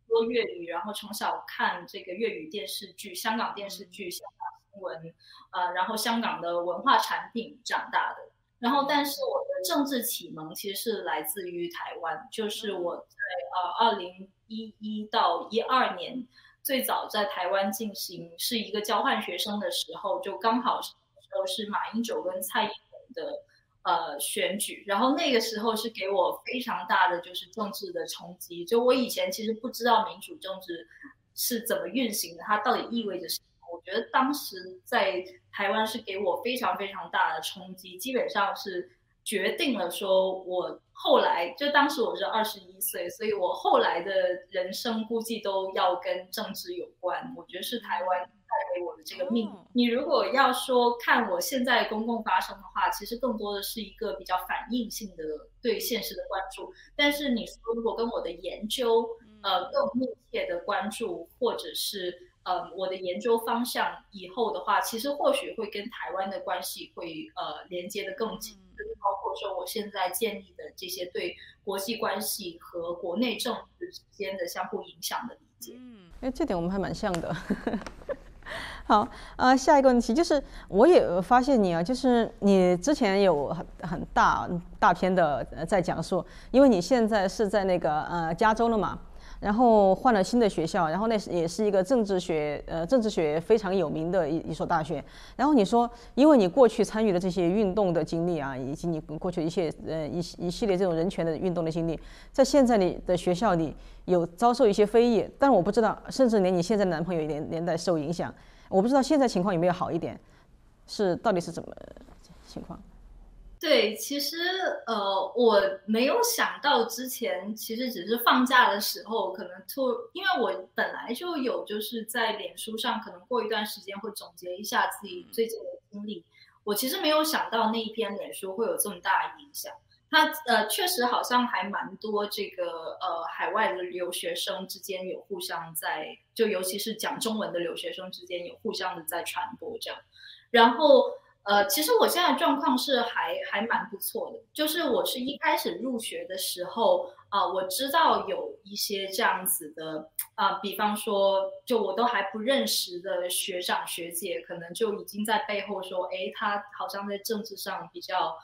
说粤语，然后从小看这个粤语电视剧、香港电视剧、香港新闻，呃，然后香港的文化产品长大的。然后，但是我的政治启蒙其实是来自于台湾，就是我在呃二零一一到一二年最早在台湾进行是一个交换学生的时候，就刚好时候是马英九跟蔡英文的呃选举，然后那个时候是给我非常大的就是政治的冲击，就我以前其实不知道民主政治是怎么运行的，它到底意味着什么。我觉得当时在台湾是给我非常非常大的冲击，基本上是决定了说我后来就当时我是二十一岁，所以我后来的人生估计都要跟政治有关。我觉得是台湾带给我的这个命。你如果要说看我现在公共发声的话，其实更多的是一个比较反应性的对现实的关注。但是你说如果跟我的研究呃更密切的关注，或者是。呃，我的研究方向以后的话，其实或许会跟台湾的关系会呃连接的更紧，就是包括说我现在建立的这些对国际关系和国内政治之间的相互影响的理解。
嗯，哎，这点我们还蛮像的。好，呃，下一个问题就是，我也发现你啊，就是你之前有很很大大篇的在讲述，因为你现在是在那个呃加州了嘛。然后换了新的学校，然后那是也是一个政治学，呃，政治学非常有名的一一所大学。然后你说，因为你过去参与的这些运动的经历啊，以及你过去一些呃一一系列这种人权的运动的经历，在现在你的学校里有遭受一些非议，但我不知道，甚至连你现在的男朋友连连带受影响，我不知道现在情况有没有好一点，是到底是怎么情况？
对，其实呃，我没有想到之前其实只是放假的时候，可能突，因为我本来就有就是在脸书上，可能过一段时间会总结一下自己最近的经历。我其实没有想到那一篇脸书会有这么大的影响。它呃，确实好像还蛮多这个呃海外的留学生之间有互相在，就尤其是讲中文的留学生之间有互相的在传播这样，然后。呃，其实我现在状况是还还蛮不错的，就是我是一开始入学的时候啊，我知道有一些这样子的啊，比方说，就我都还不认识的学长学姐，可能就已经在背后说，哎，他好像在政治上比较，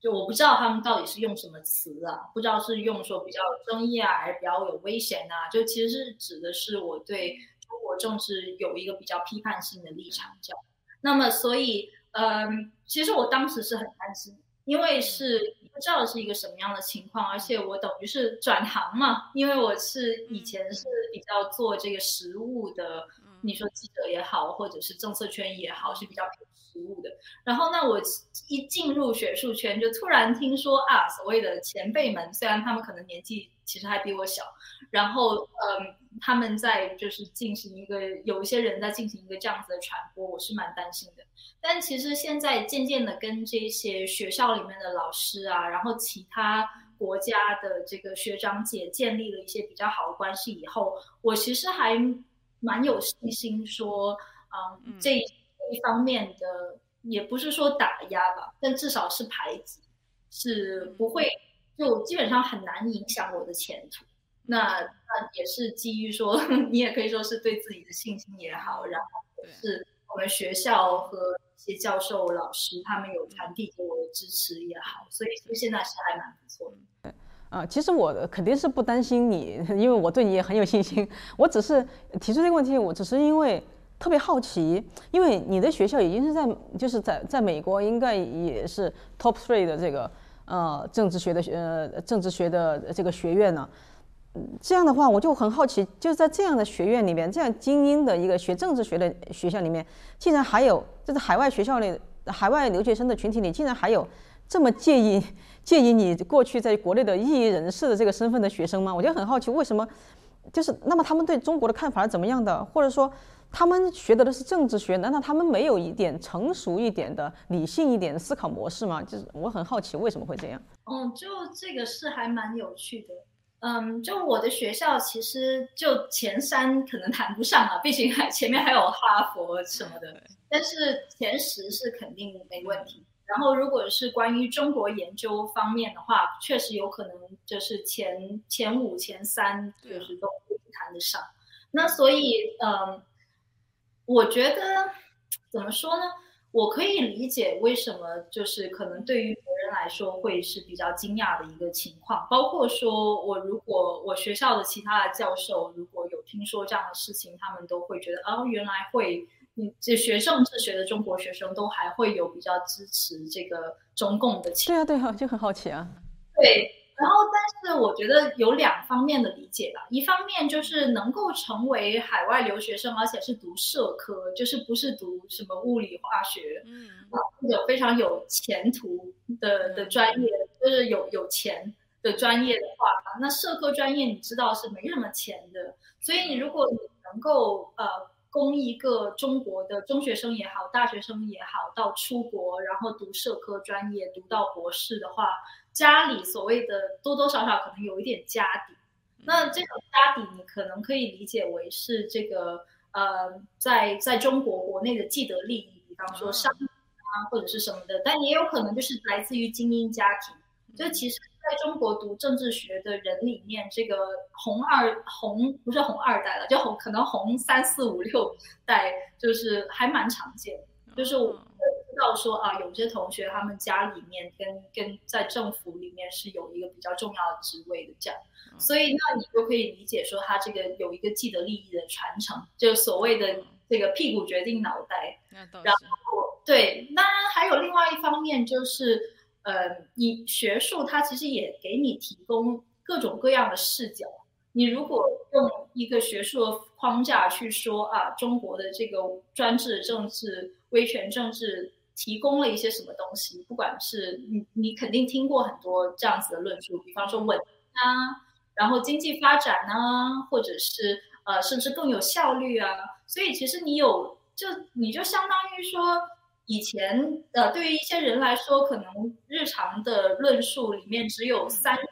就我不知道他们到底是用什么词啊，不知道是用说比较有争议啊，还是比较有危险啊，就其实是指的是我对中国政治有一个比较批判性的立场，这样。那么所以。嗯，其实我当时是很担心，因为是不知道是一个什么样的情况，而且我等于是转行嘛，因为我是以前是比较做这个实务的，你说记者也好，或者是政策圈也好，是比较偏实务的。然后那我一进入学术圈，就突然听说啊，所谓的前辈们，虽然他们可能年纪其实还比我小，然后嗯，他们在就是进行一个有一些人在进行一个这样子的传播，我是蛮担心的。但其实现在渐渐的跟这些学校里面的老师啊，然后其他国家的这个学长姐建立了一些比较好的关系以后，我其实还蛮有信心说，嗯，这一方面的也不是说打压吧，但至少是排挤，是不会就基本上很难影响我的前途。那那也是基于说，你也可以说是对自己的信心也好，然后是我们学校和一。些教授、老师，他们有传递给我的支持也好，所以就现在是还蛮不错的。
啊，其实我肯定是不担心你，因为我对你也很有信心。我只是提出这个问题，我只是因为特别好奇，因为你的学校已经是在，就是在在美国应该也是 top three 的这个呃政治学的呃政治学的这个学院呢。这样的话，我就很好奇，就是在这样的学院里面，这样精英的一个学政治学的学校里面，竟然还有就是海外学校里、海外留学生的群体里，竟然还有这么介意介意你过去在国内的异议人士的这个身份的学生吗？我就很好奇，为什么？就是那么他们对中国的看法是怎么样的？或者说他们学的都是政治学，难道他们没有一点成熟一点的、理性一点的思考模式吗？就是我很好奇为什么会这样。
嗯，就这个是还蛮有趣的。嗯，就我的学校其实就前三可能谈不上啊，毕竟还前面还有哈佛什么的。但是前十是肯定没问题。然后如果是关于中国研究方面的话，确实有可能就是前前五、前三就是都谈得上。那所以，嗯，我觉得怎么说呢？我可以理解为什么就是可能对于别人人来说会是比较惊讶的一个情况。包括说我如果我学校的其他的教授如果有听说这样的事情，他们都会觉得哦，原来会，你这学政治学的中国学生都还会有比较支持这个中共的情。
对啊，对啊，就很好奇啊。
对。然后，但是我觉得有两方面的理解吧。一方面就是能够成为海外留学生，而且是读社科，就是不是读什么物理化学，嗯，有非常有前途的的专业，就是有有钱的专业的话，那社科专业你知道是没什么钱的。所以你如果你能够呃供一个中国的中学生也好，大学生也好，到出国然后读社科专业，读到博士的话。家里所谓的多多少少可能有一点家底，那这种家底你可能可以理解为是这个呃，在在中国国内的既得利益，比方说商啊或者是什么的，但也有可能就是来自于精英家庭。就其实在中国读政治学的人里面，这个红二红不是红二代了，就红可能红三四五六代，就是还蛮常见，就是我。到说啊，有些同学他们家里面跟跟在政府里面是有一个比较重要的职位的这样，所以那你就可以理解说他这个有一个既得利益的传承，就所谓的这个屁股决定脑袋。然后对，当然还有另外一方面就是，呃，你学术它其实也给你提供各种各样的视角。你如果用一个学术的框架去说啊，中国的这个专制政治、威权政治。提供了一些什么东西？不管是你，你肯定听过很多这样子的论述，比方说稳啊，然后经济发展啊，或者是呃，甚至更有效率啊。所以其实你有，就你就相当于说，以前呃，对于一些人来说，可能日常的论述里面只有三种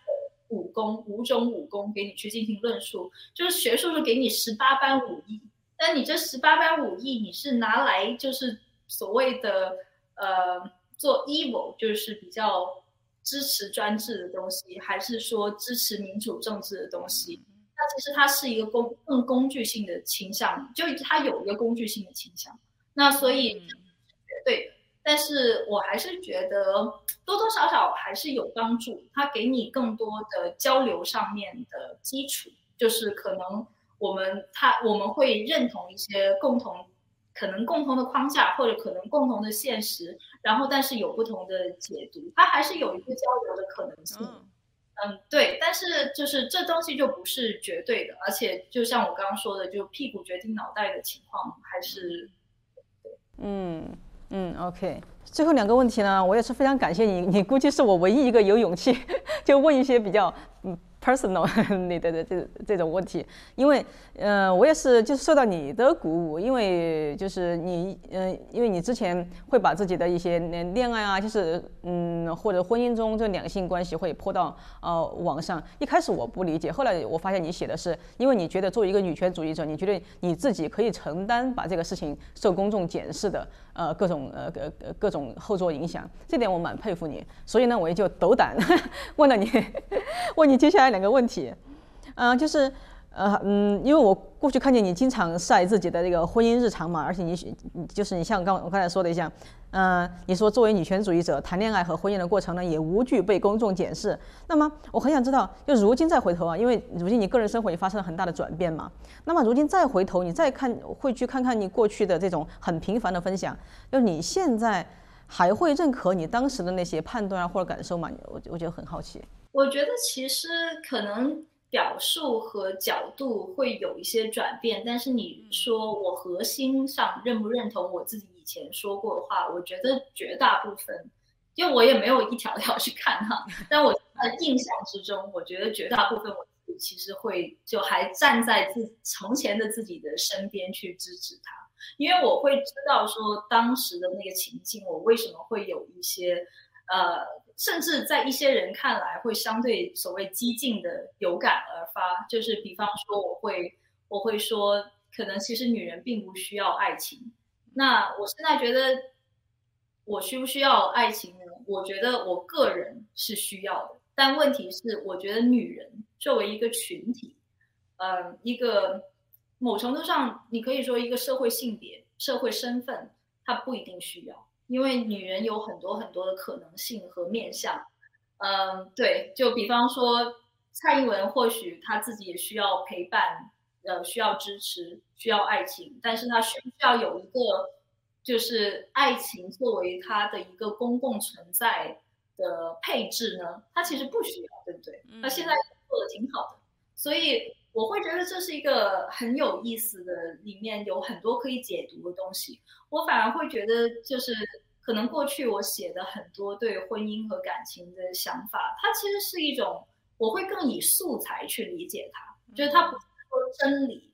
武功，五种武功给你去进行论述，就是学术是给你十八般武艺，但你这十八般武艺，你是拿来就是所谓的。呃，做 evil 就是比较支持专制的东西，还是说支持民主政治的东西？那其实它是一个工更工具性的倾向，就它有一个工具性的倾向。那所以绝对的，但是我还是觉得多多少少还是有帮助，它给你更多的交流上面的基础，就是可能我们他我们会认同一些共同。可能共同的框架，或者可能共同的现实，然后但是有不同的解读，它还是有一个交流的可能性。嗯，对，但是就是这东西就不是绝对的，而且就像我刚刚说的，就屁股决定脑袋的情况还是。
嗯嗯，OK。最后两个问题呢，我也是非常感谢你，你估计是我唯一一个有勇气 就问一些比较嗯。Personal 你的的这这种问题，因为呃我也是就是受到你的鼓舞，因为就是你嗯因为你之前会把自己的一些恋爱啊，就是嗯或者婚姻中这两性关系会泼到呃网上。一开始我不理解，后来我发现你写的是，因为你觉得作为一个女权主义者，你觉得你自己可以承担把这个事情受公众检视的呃各种呃各各种后座影响，这点我蛮佩服你。所以呢，我也就斗胆 问了你，问你接下来。两个问题，嗯，就是，呃，嗯，因为我过去看见你经常晒自己的这个婚姻日常嘛，而且你，就是你像刚我刚才说的一样，嗯，你说作为女权主义者谈恋爱和婚姻的过程呢，也无惧被公众检视。那么我很想知道，就如今再回头啊，因为如今你个人生活也发生了很大的转变嘛，那么如今再回头，你再看，会去看看你过去的这种很平凡的分享，就你现在还会认可你当时的那些判断啊或者感受吗？我我觉得很好奇。
我觉得其实可能表述和角度会有一些转变，但是你说我核心上认不认同我自己以前说过的话？我觉得绝大部分，因为我也没有一条条去看哈，但我的印象之中，我觉得绝大部分我自己其实会就还站在自从前的自己的身边去支持他，因为我会知道说当时的那个情境，我为什么会有一些呃。甚至在一些人看来，会相对所谓激进的有感而发，就是比方说，我会我会说，可能其实女人并不需要爱情。那我现在觉得，我需不需要爱情呢？我觉得我个人是需要的，但问题是，我觉得女人作为一个群体，呃，一个某程度上，你可以说一个社会性别、社会身份，她不一定需要。因为女人有很多很多的可能性和面向。嗯，对，就比方说蔡英文，或许她自己也需要陪伴，呃，需要支持，需要爱情，但是她需不需要有一个，就是爱情作为她的一个公共存在的配置呢？她其实不需要，对不对？她现在做的挺好的，所以我会觉得这是一个很有意思的，里面有很多可以解读的东西。我反而会觉得就是。可能过去我写的很多对婚姻和感情的想法，它其实是一种，我会更以素材去理解它，就是它不是说真理，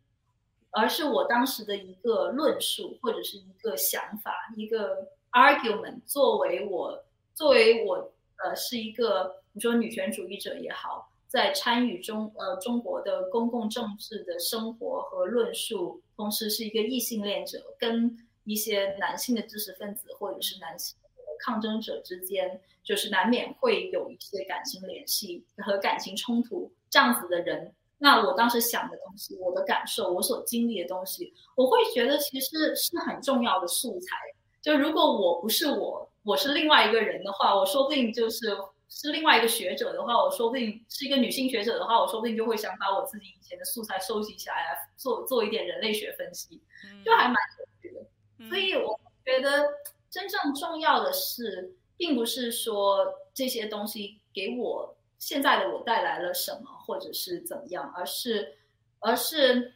而是我当时的一个论述或者是一个想法，一个 argument，作为我作为我呃是一个你说女权主义者也好，在参与中呃中国的公共政治的生活和论述，同时是一个异性恋者跟。一些男性的知识分子或者是男性抗争者之间，就是难免会有一些感情联系和感情冲突这样子的人。那我当时想的东西，我的感受，我所经历的东西，我会觉得其实是很重要的素材。就如果我不是我，我是另外一个人的话，我说不定就是是另外一个学者的话，我说不定是一个女性学者的话，我说不定就会想把我自己以前的素材收集起来，来做做一点人类学分析，就还蛮有趣的。所以我觉得真正重要的是，并不是说这些东西给我现在的我带来了什么，或者是怎么样，而是，而是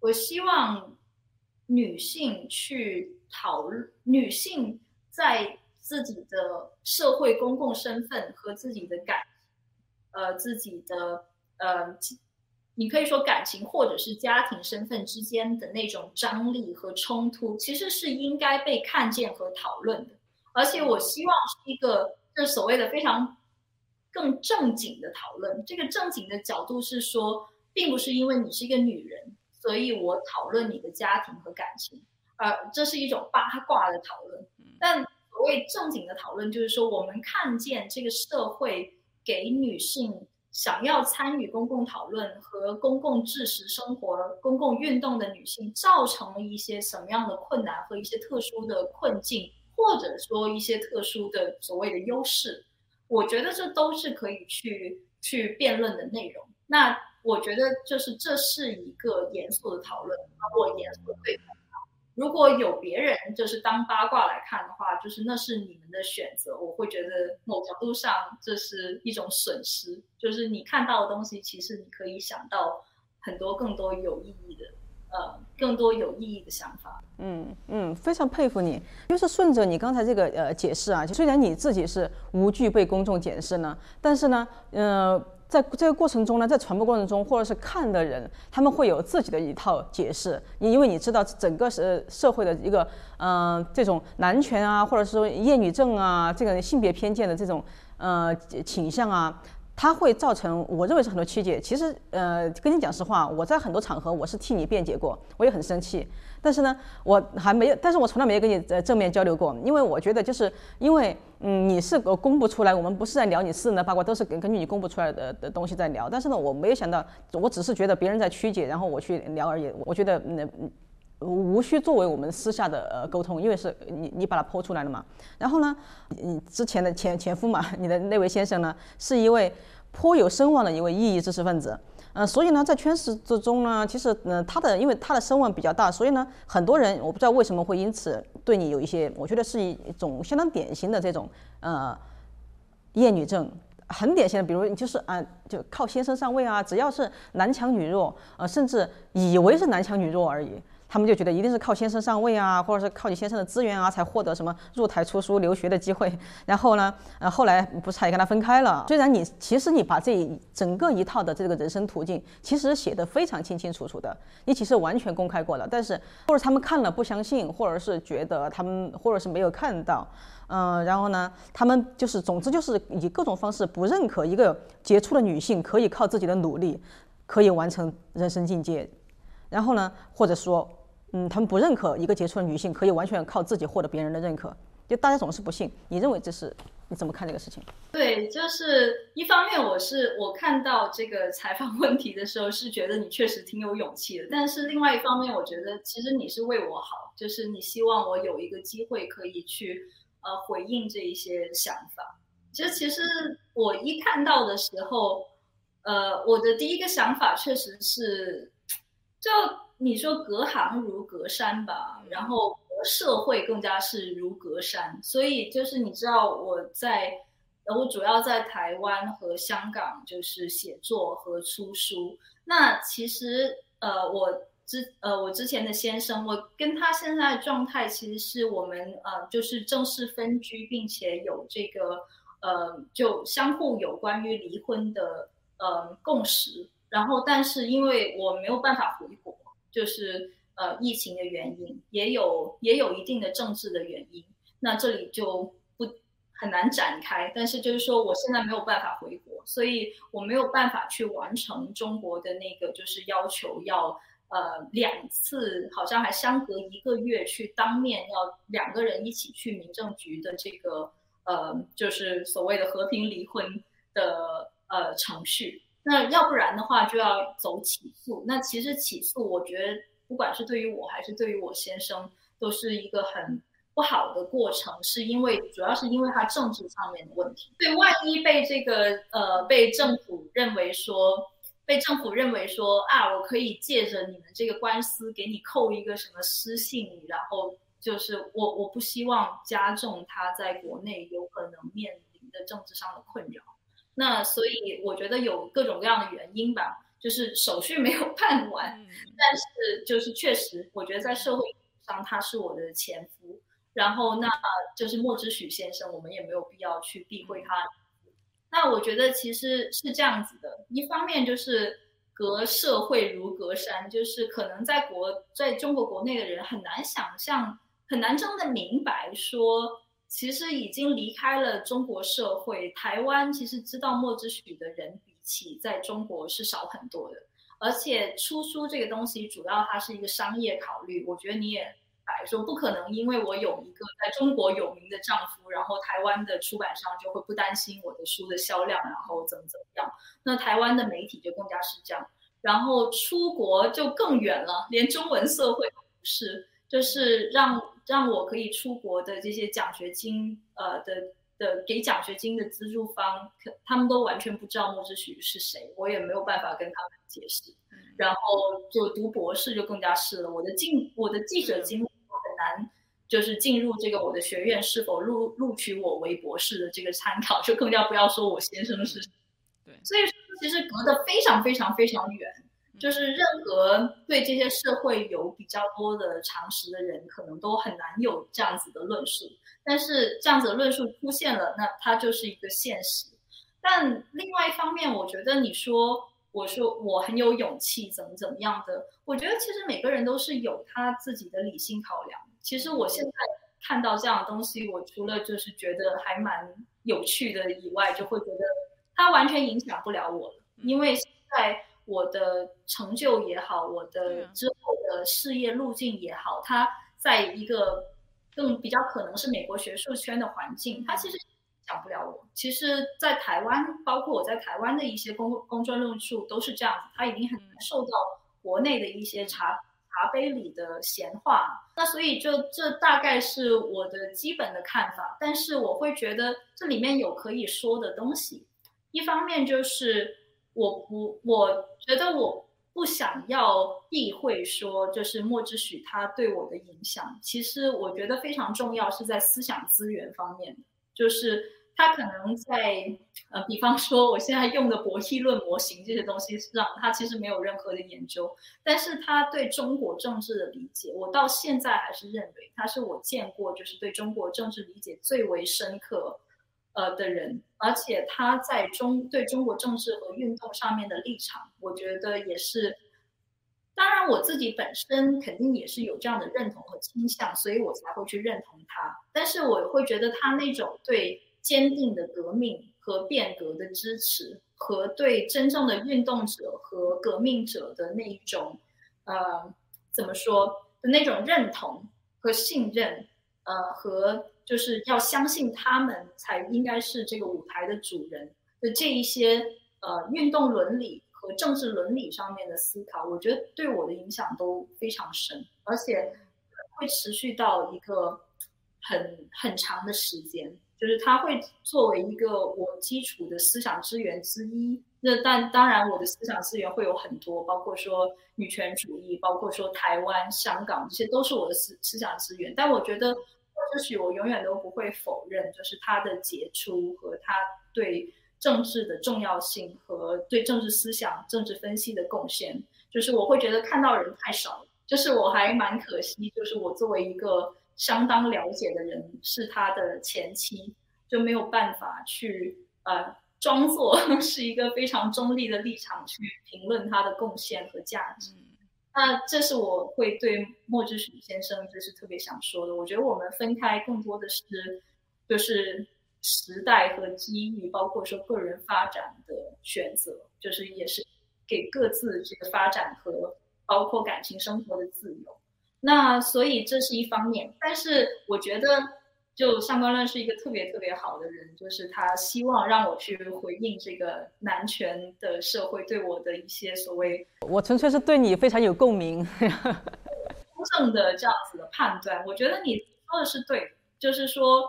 我希望女性去讨论，女性在自己的社会公共身份和自己的感，呃，自己的呃。你可以说感情或者是家庭身份之间的那种张力和冲突，其实是应该被看见和讨论的。而且我希望是一个，就是所谓的非常更正经的讨论。这个正经的角度是说，并不是因为你是一个女人，所以我讨论你的家庭和感情，而这是一种八卦的讨论。但所谓正经的讨论，就是说我们看见这个社会给女性。想要参与公共讨论和公共知识生活、公共运动的女性，造成了一些什么样的困难和一些特殊的困境，或者说一些特殊的所谓的优势？我觉得这都是可以去去辩论的内容。那我觉得就是这是一个严肃的讨论，包括严肃的对谈。如果有别人就是当八卦来看的话，就是那是你们的选择。我会觉得某角度上这是一种损失，就是你看到的东西，其实你可以想到很多更多有意义的，呃，更多有意义的想法。
嗯嗯，非常佩服你，就是顺着你刚才这个呃解释啊，虽然你自己是无惧被公众检视呢，但是呢，呃。在这个过程中呢，在传播过程中，或者是看的人，他们会有自己的一套解释。因为你知道，整个是社会的一个，嗯，这种男权啊，或者是说厌女症啊，这个性别偏见的这种，呃，倾向啊。它会造成，我认为是很多曲解。其实，呃，跟你讲实话，我在很多场合我是替你辩解过，我也很生气。但是呢，我还没有，但是我从来没有跟你呃正面交流过，因为我觉得就是因为，嗯，你是公布出来，我们不是在聊你私人的八卦，都是根根据你公布出来的的东西在聊。但是呢，我没有想到，我只是觉得别人在曲解，然后我去聊而已。我觉得那无需作为我们私下的呃沟通，因为是你你把它剖出来了嘛。然后呢，你之前的前前夫嘛，你的那位先生呢，是一位颇有声望的一位异议知识分子，嗯，所以呢，在圈子之中呢，其实嗯，他的因为他的声望比较大，所以呢，很多人我不知道为什么会因此对你有一些，我觉得是一种相当典型的这种呃厌女症，很典型的，比如就是啊，就靠先生上位啊，只要是男强女弱，呃，甚至以为是男强女弱而已。他们就觉得一定是靠先生上位啊，或者是靠你先生的资源啊，才获得什么入台出书、留学的机会。然后呢，呃，后来不是还跟他分开了。虽然你其实你把这整个一套的这个人生途径，其实写的非常清清楚楚的，你其实完全公开过了。但是或者他们看了不相信，或者是觉得他们或者是没有看到，嗯，然后呢，他们就是总之就是以各种方式不认可一个杰出的女性可以靠自己的努力可以完成人生境界。然后呢，或者说。嗯，他们不认可一个杰出的女性可以完全靠自己获得别人的认可，就大家总是不信。你认为这是你怎么看这个事情？
对，就是一方面，我是我看到这个采访问题的时候是觉得你确实挺有勇气的，但是另外一方面，我觉得其实你是为我好，就是你希望我有一个机会可以去呃回应这一些想法。其实，其实我一看到的时候，呃，我的第一个想法确实是，就你说隔行如隔山吧，然后隔社会更加是如隔山。所以就是你知道我在，我主要在台湾和香港就是写作和出书。那其实呃我。之呃，我之前的先生，我跟他现在的状态，其实是我们呃，就是正式分居，并且有这个呃，就相互有关于离婚的呃共识。然后，但是因为我没有办法回国，就是呃疫情的原因，也有也有一定的政治的原因，那这里就不很难展开。但是就是说，我现在没有办法回国，所以我没有办法去完成中国的那个就是要求要。呃，两次好像还相隔一个月去当面要两个人一起去民政局的这个呃，就是所谓的和平离婚的呃程序。那要不然的话就要走起诉。那其实起诉，我觉得不管是对于我还是对于我先生，都是一个很不好的过程，是因为主要是因为他政治上面的问题。对，万一被这个呃被政府认为说。被政府认为说啊，我可以借着你们这个官司给你扣一个什么失信，然后就是我我不希望加重他在国内有可能面临的政治上的困扰。那所以我觉得有各种各样的原因吧，就是手续没有 办完，但是就是确实，我觉得在社会上他是我的前夫，然后那就是莫之许先生，我们也没有必要去避讳他。那我觉得其实是这样子的，一方面就是隔社会如隔山，就是可能在国在中国国内的人很难想象，很难真的明白说，其实已经离开了中国社会，台湾其实知道莫之许的人比起在中国是少很多的，而且出书这个东西主要它是一个商业考虑，我觉得你也。来说不可能，因为我有一个在中国有名的丈夫，然后台湾的出版商就会不担心我的书的销量，然后怎么怎么样。那台湾的媒体就更加是这样，然后出国就更远了，连中文社会都不是，就是让让我可以出国的这些奖学金，呃的的给奖学金的资助方，可他们都完全不知道莫之许是谁，我也没有办法跟他们解释。然后就读博士就更加是了，我的进我的记者经历很。难，就是进入这个我的学院是否录录取我为博士的这个参考，就更加不要说我先生是。
对，
所以说其实隔得非常非常非常远，就是任何对这些社会有比较多的常识的人，可能都很难有这样子的论述。但是这样子的论述出现了，那它就是一个现实。但另外一方面，我觉得你说。我说我很有勇气，怎么怎么样的？我觉得其实每个人都是有他自己的理性考量。其实我现在看到这样的东西，我除了就是觉得还蛮有趣的以外，就会觉得它完全影响不了我了。因为现在我的成就也好，我的之后的事业路径也好，它在一个更比较可能是美国学术圈的环境，它其实。讲不了我。其实，在台湾，包括我在台湾的一些公公专论述都是这样子，他已经很难受到国内的一些茶茶杯里的闲话。那所以，就这大概是我的基本的看法。但是，我会觉得这里面有可以说的东西。一方面就是我不，我觉得我不想要避讳说，就是莫之许他对我的影响。其实，我觉得非常重要是在思想资源方面。就是他可能在呃，比方说我现在用的博弈论模型这些东西上，他其实没有任何的研究，但是他对中国政治的理解，我到现在还是认为他是我见过就是对中国政治理解最为深刻呃的人，而且他在中对中国政治和运动上面的立场，我觉得也是。当然，我自己本身肯定也是有这样的认同和倾向，所以我才会去认同他。但是我会觉得他那种对坚定的革命和变革的支持，和对真正的运动者和革命者的那一种，呃，怎么说的那种认同和信任，呃，和就是要相信他们才应该是这个舞台的主人的这一些呃运动伦理。和政治伦理上面的思考，我觉得对我的影响都非常深，而且会持续到一个很很长的时间，就是它会作为一个我基础的思想资源之一。那但当然，我的思想资源会有很多，包括说女权主义，包括说台湾、香港，这些都是我的思思想资源。但我觉得，或许我永远都不会否认，就是他的杰出和他对政治的重要性和对政治思想、政治分析的贡献，就是我会觉得看到人太少了，就是我还蛮可惜，就是我作为一个相当了解的人，是他的前妻，就没有办法去呃。装作 是一个非常中立的立场去评论他的贡献和价值，那这是我会对莫志许先生就是特别想说的。我觉得我们分开更多的是就是时代和机遇，包括说个人发展的选择，就是也是给各自这个发展和包括感情生活的自由。那所以这是一方面，但是我觉得。就上官乱是一个特别特别好的人，就是他希望让我去回应这个男权的社会对我的一些所谓，
我纯粹是对你非常有共鸣，
公正的这样子的判断。我觉得你说的是对，就是说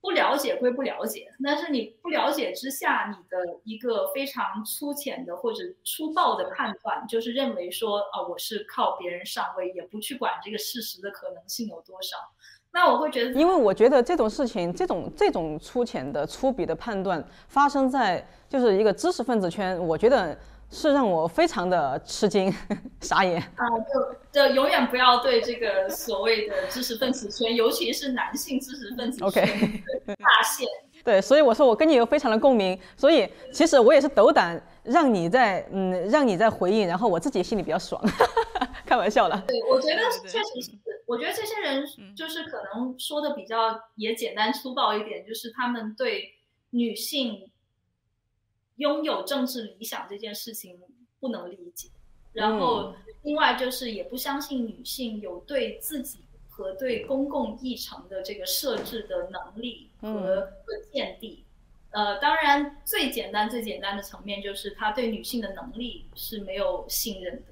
不了解归不了解，但是你不了解之下，你的一个非常粗浅的或者粗暴的判断，就是认为说啊，我是靠别人上位，也不去管这个事实的可能性有多少。那我会觉得，
因为我觉得这种事情，这种这种粗浅的、粗鄙的判断发生在就是一个知识分子圈，我觉得是让我非常的吃惊、傻眼
啊！就就永远不要对这个所谓的知识分子圈，尤其是男性知识分子圈大 限。
对，所以我说我跟你有非常的共鸣，所以其实我也是斗胆让你在嗯让你在回应，然后我自己心里比较爽，开玩笑了。
对，我觉得确实是。我觉得这些人就是可能说的比较也简单粗暴一点，就是他们对女性拥有政治理想这件事情不能理解，然后另外就是也不相信女性有对自己和对公共议程的这个设置的能力和和见地。呃，当然最简单最简单的层面就是他对女性的能力是没有信任的。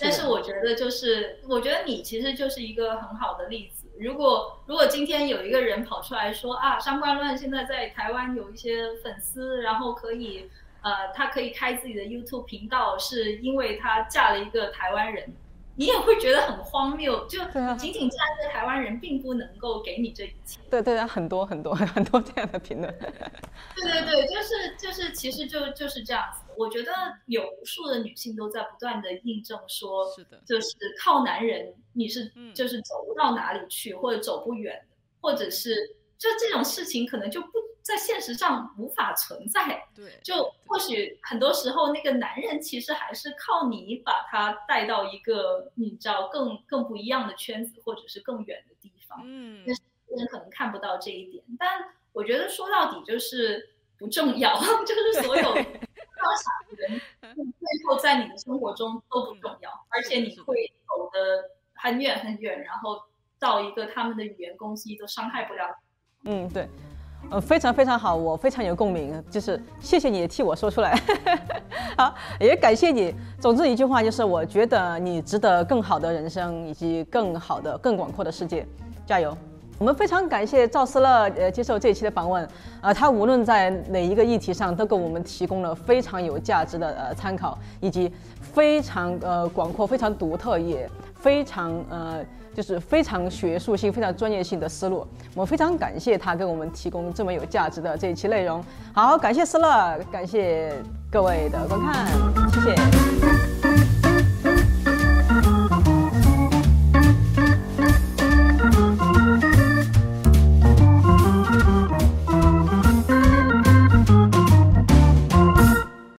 但是我觉得，就是我觉得你其实就是一个很好的例子。如果如果今天有一个人跑出来说啊，上官乱现在在台湾有一些粉丝，然后可以呃，他可以开自己的 YouTube 频道，是因为他嫁了一个台湾人。你也会觉得很荒谬，就仅仅站在台湾人，并不能够给你这一切。
对对对，很多很多 很多这样的评论。
对对对，就是就是，其实就就是这样子。我觉得有无数的女性都在不断的印证说，
是的，
就是靠男人你是就是走不到哪里去，或者走不远，或者是就这种事情可能就不。在现实上无法存在，
对，
就或许很多时候那个男人其实还是靠你把他带到一个你知道更更不一样的圈子，或者是更远的地方。嗯，那人可能看不到这一点，但我觉得说到底就是不重要，就是所有 想的人最后在你的生活中都不重要，而且你会走的很远很远，然后到一个他们的语言攻击都伤害不了。
嗯，对。呃，非常非常好，我非常有共鸣，就是谢谢你替我说出来，好，也感谢你。总之一句话就是，我觉得你值得更好的人生，以及更好的、更广阔的世界，加油！我们非常感谢赵思乐呃接受这一期的访问，呃，他无论在哪一个议题上都给我们提供了非常有价值的呃参考，以及非常呃广阔、非常独特也非常呃。就是非常学术性、非常专业性的思路，我们非常感谢他给我们提供这么有价值的这一期内容。好，感谢思乐，感谢各位的观看，谢谢。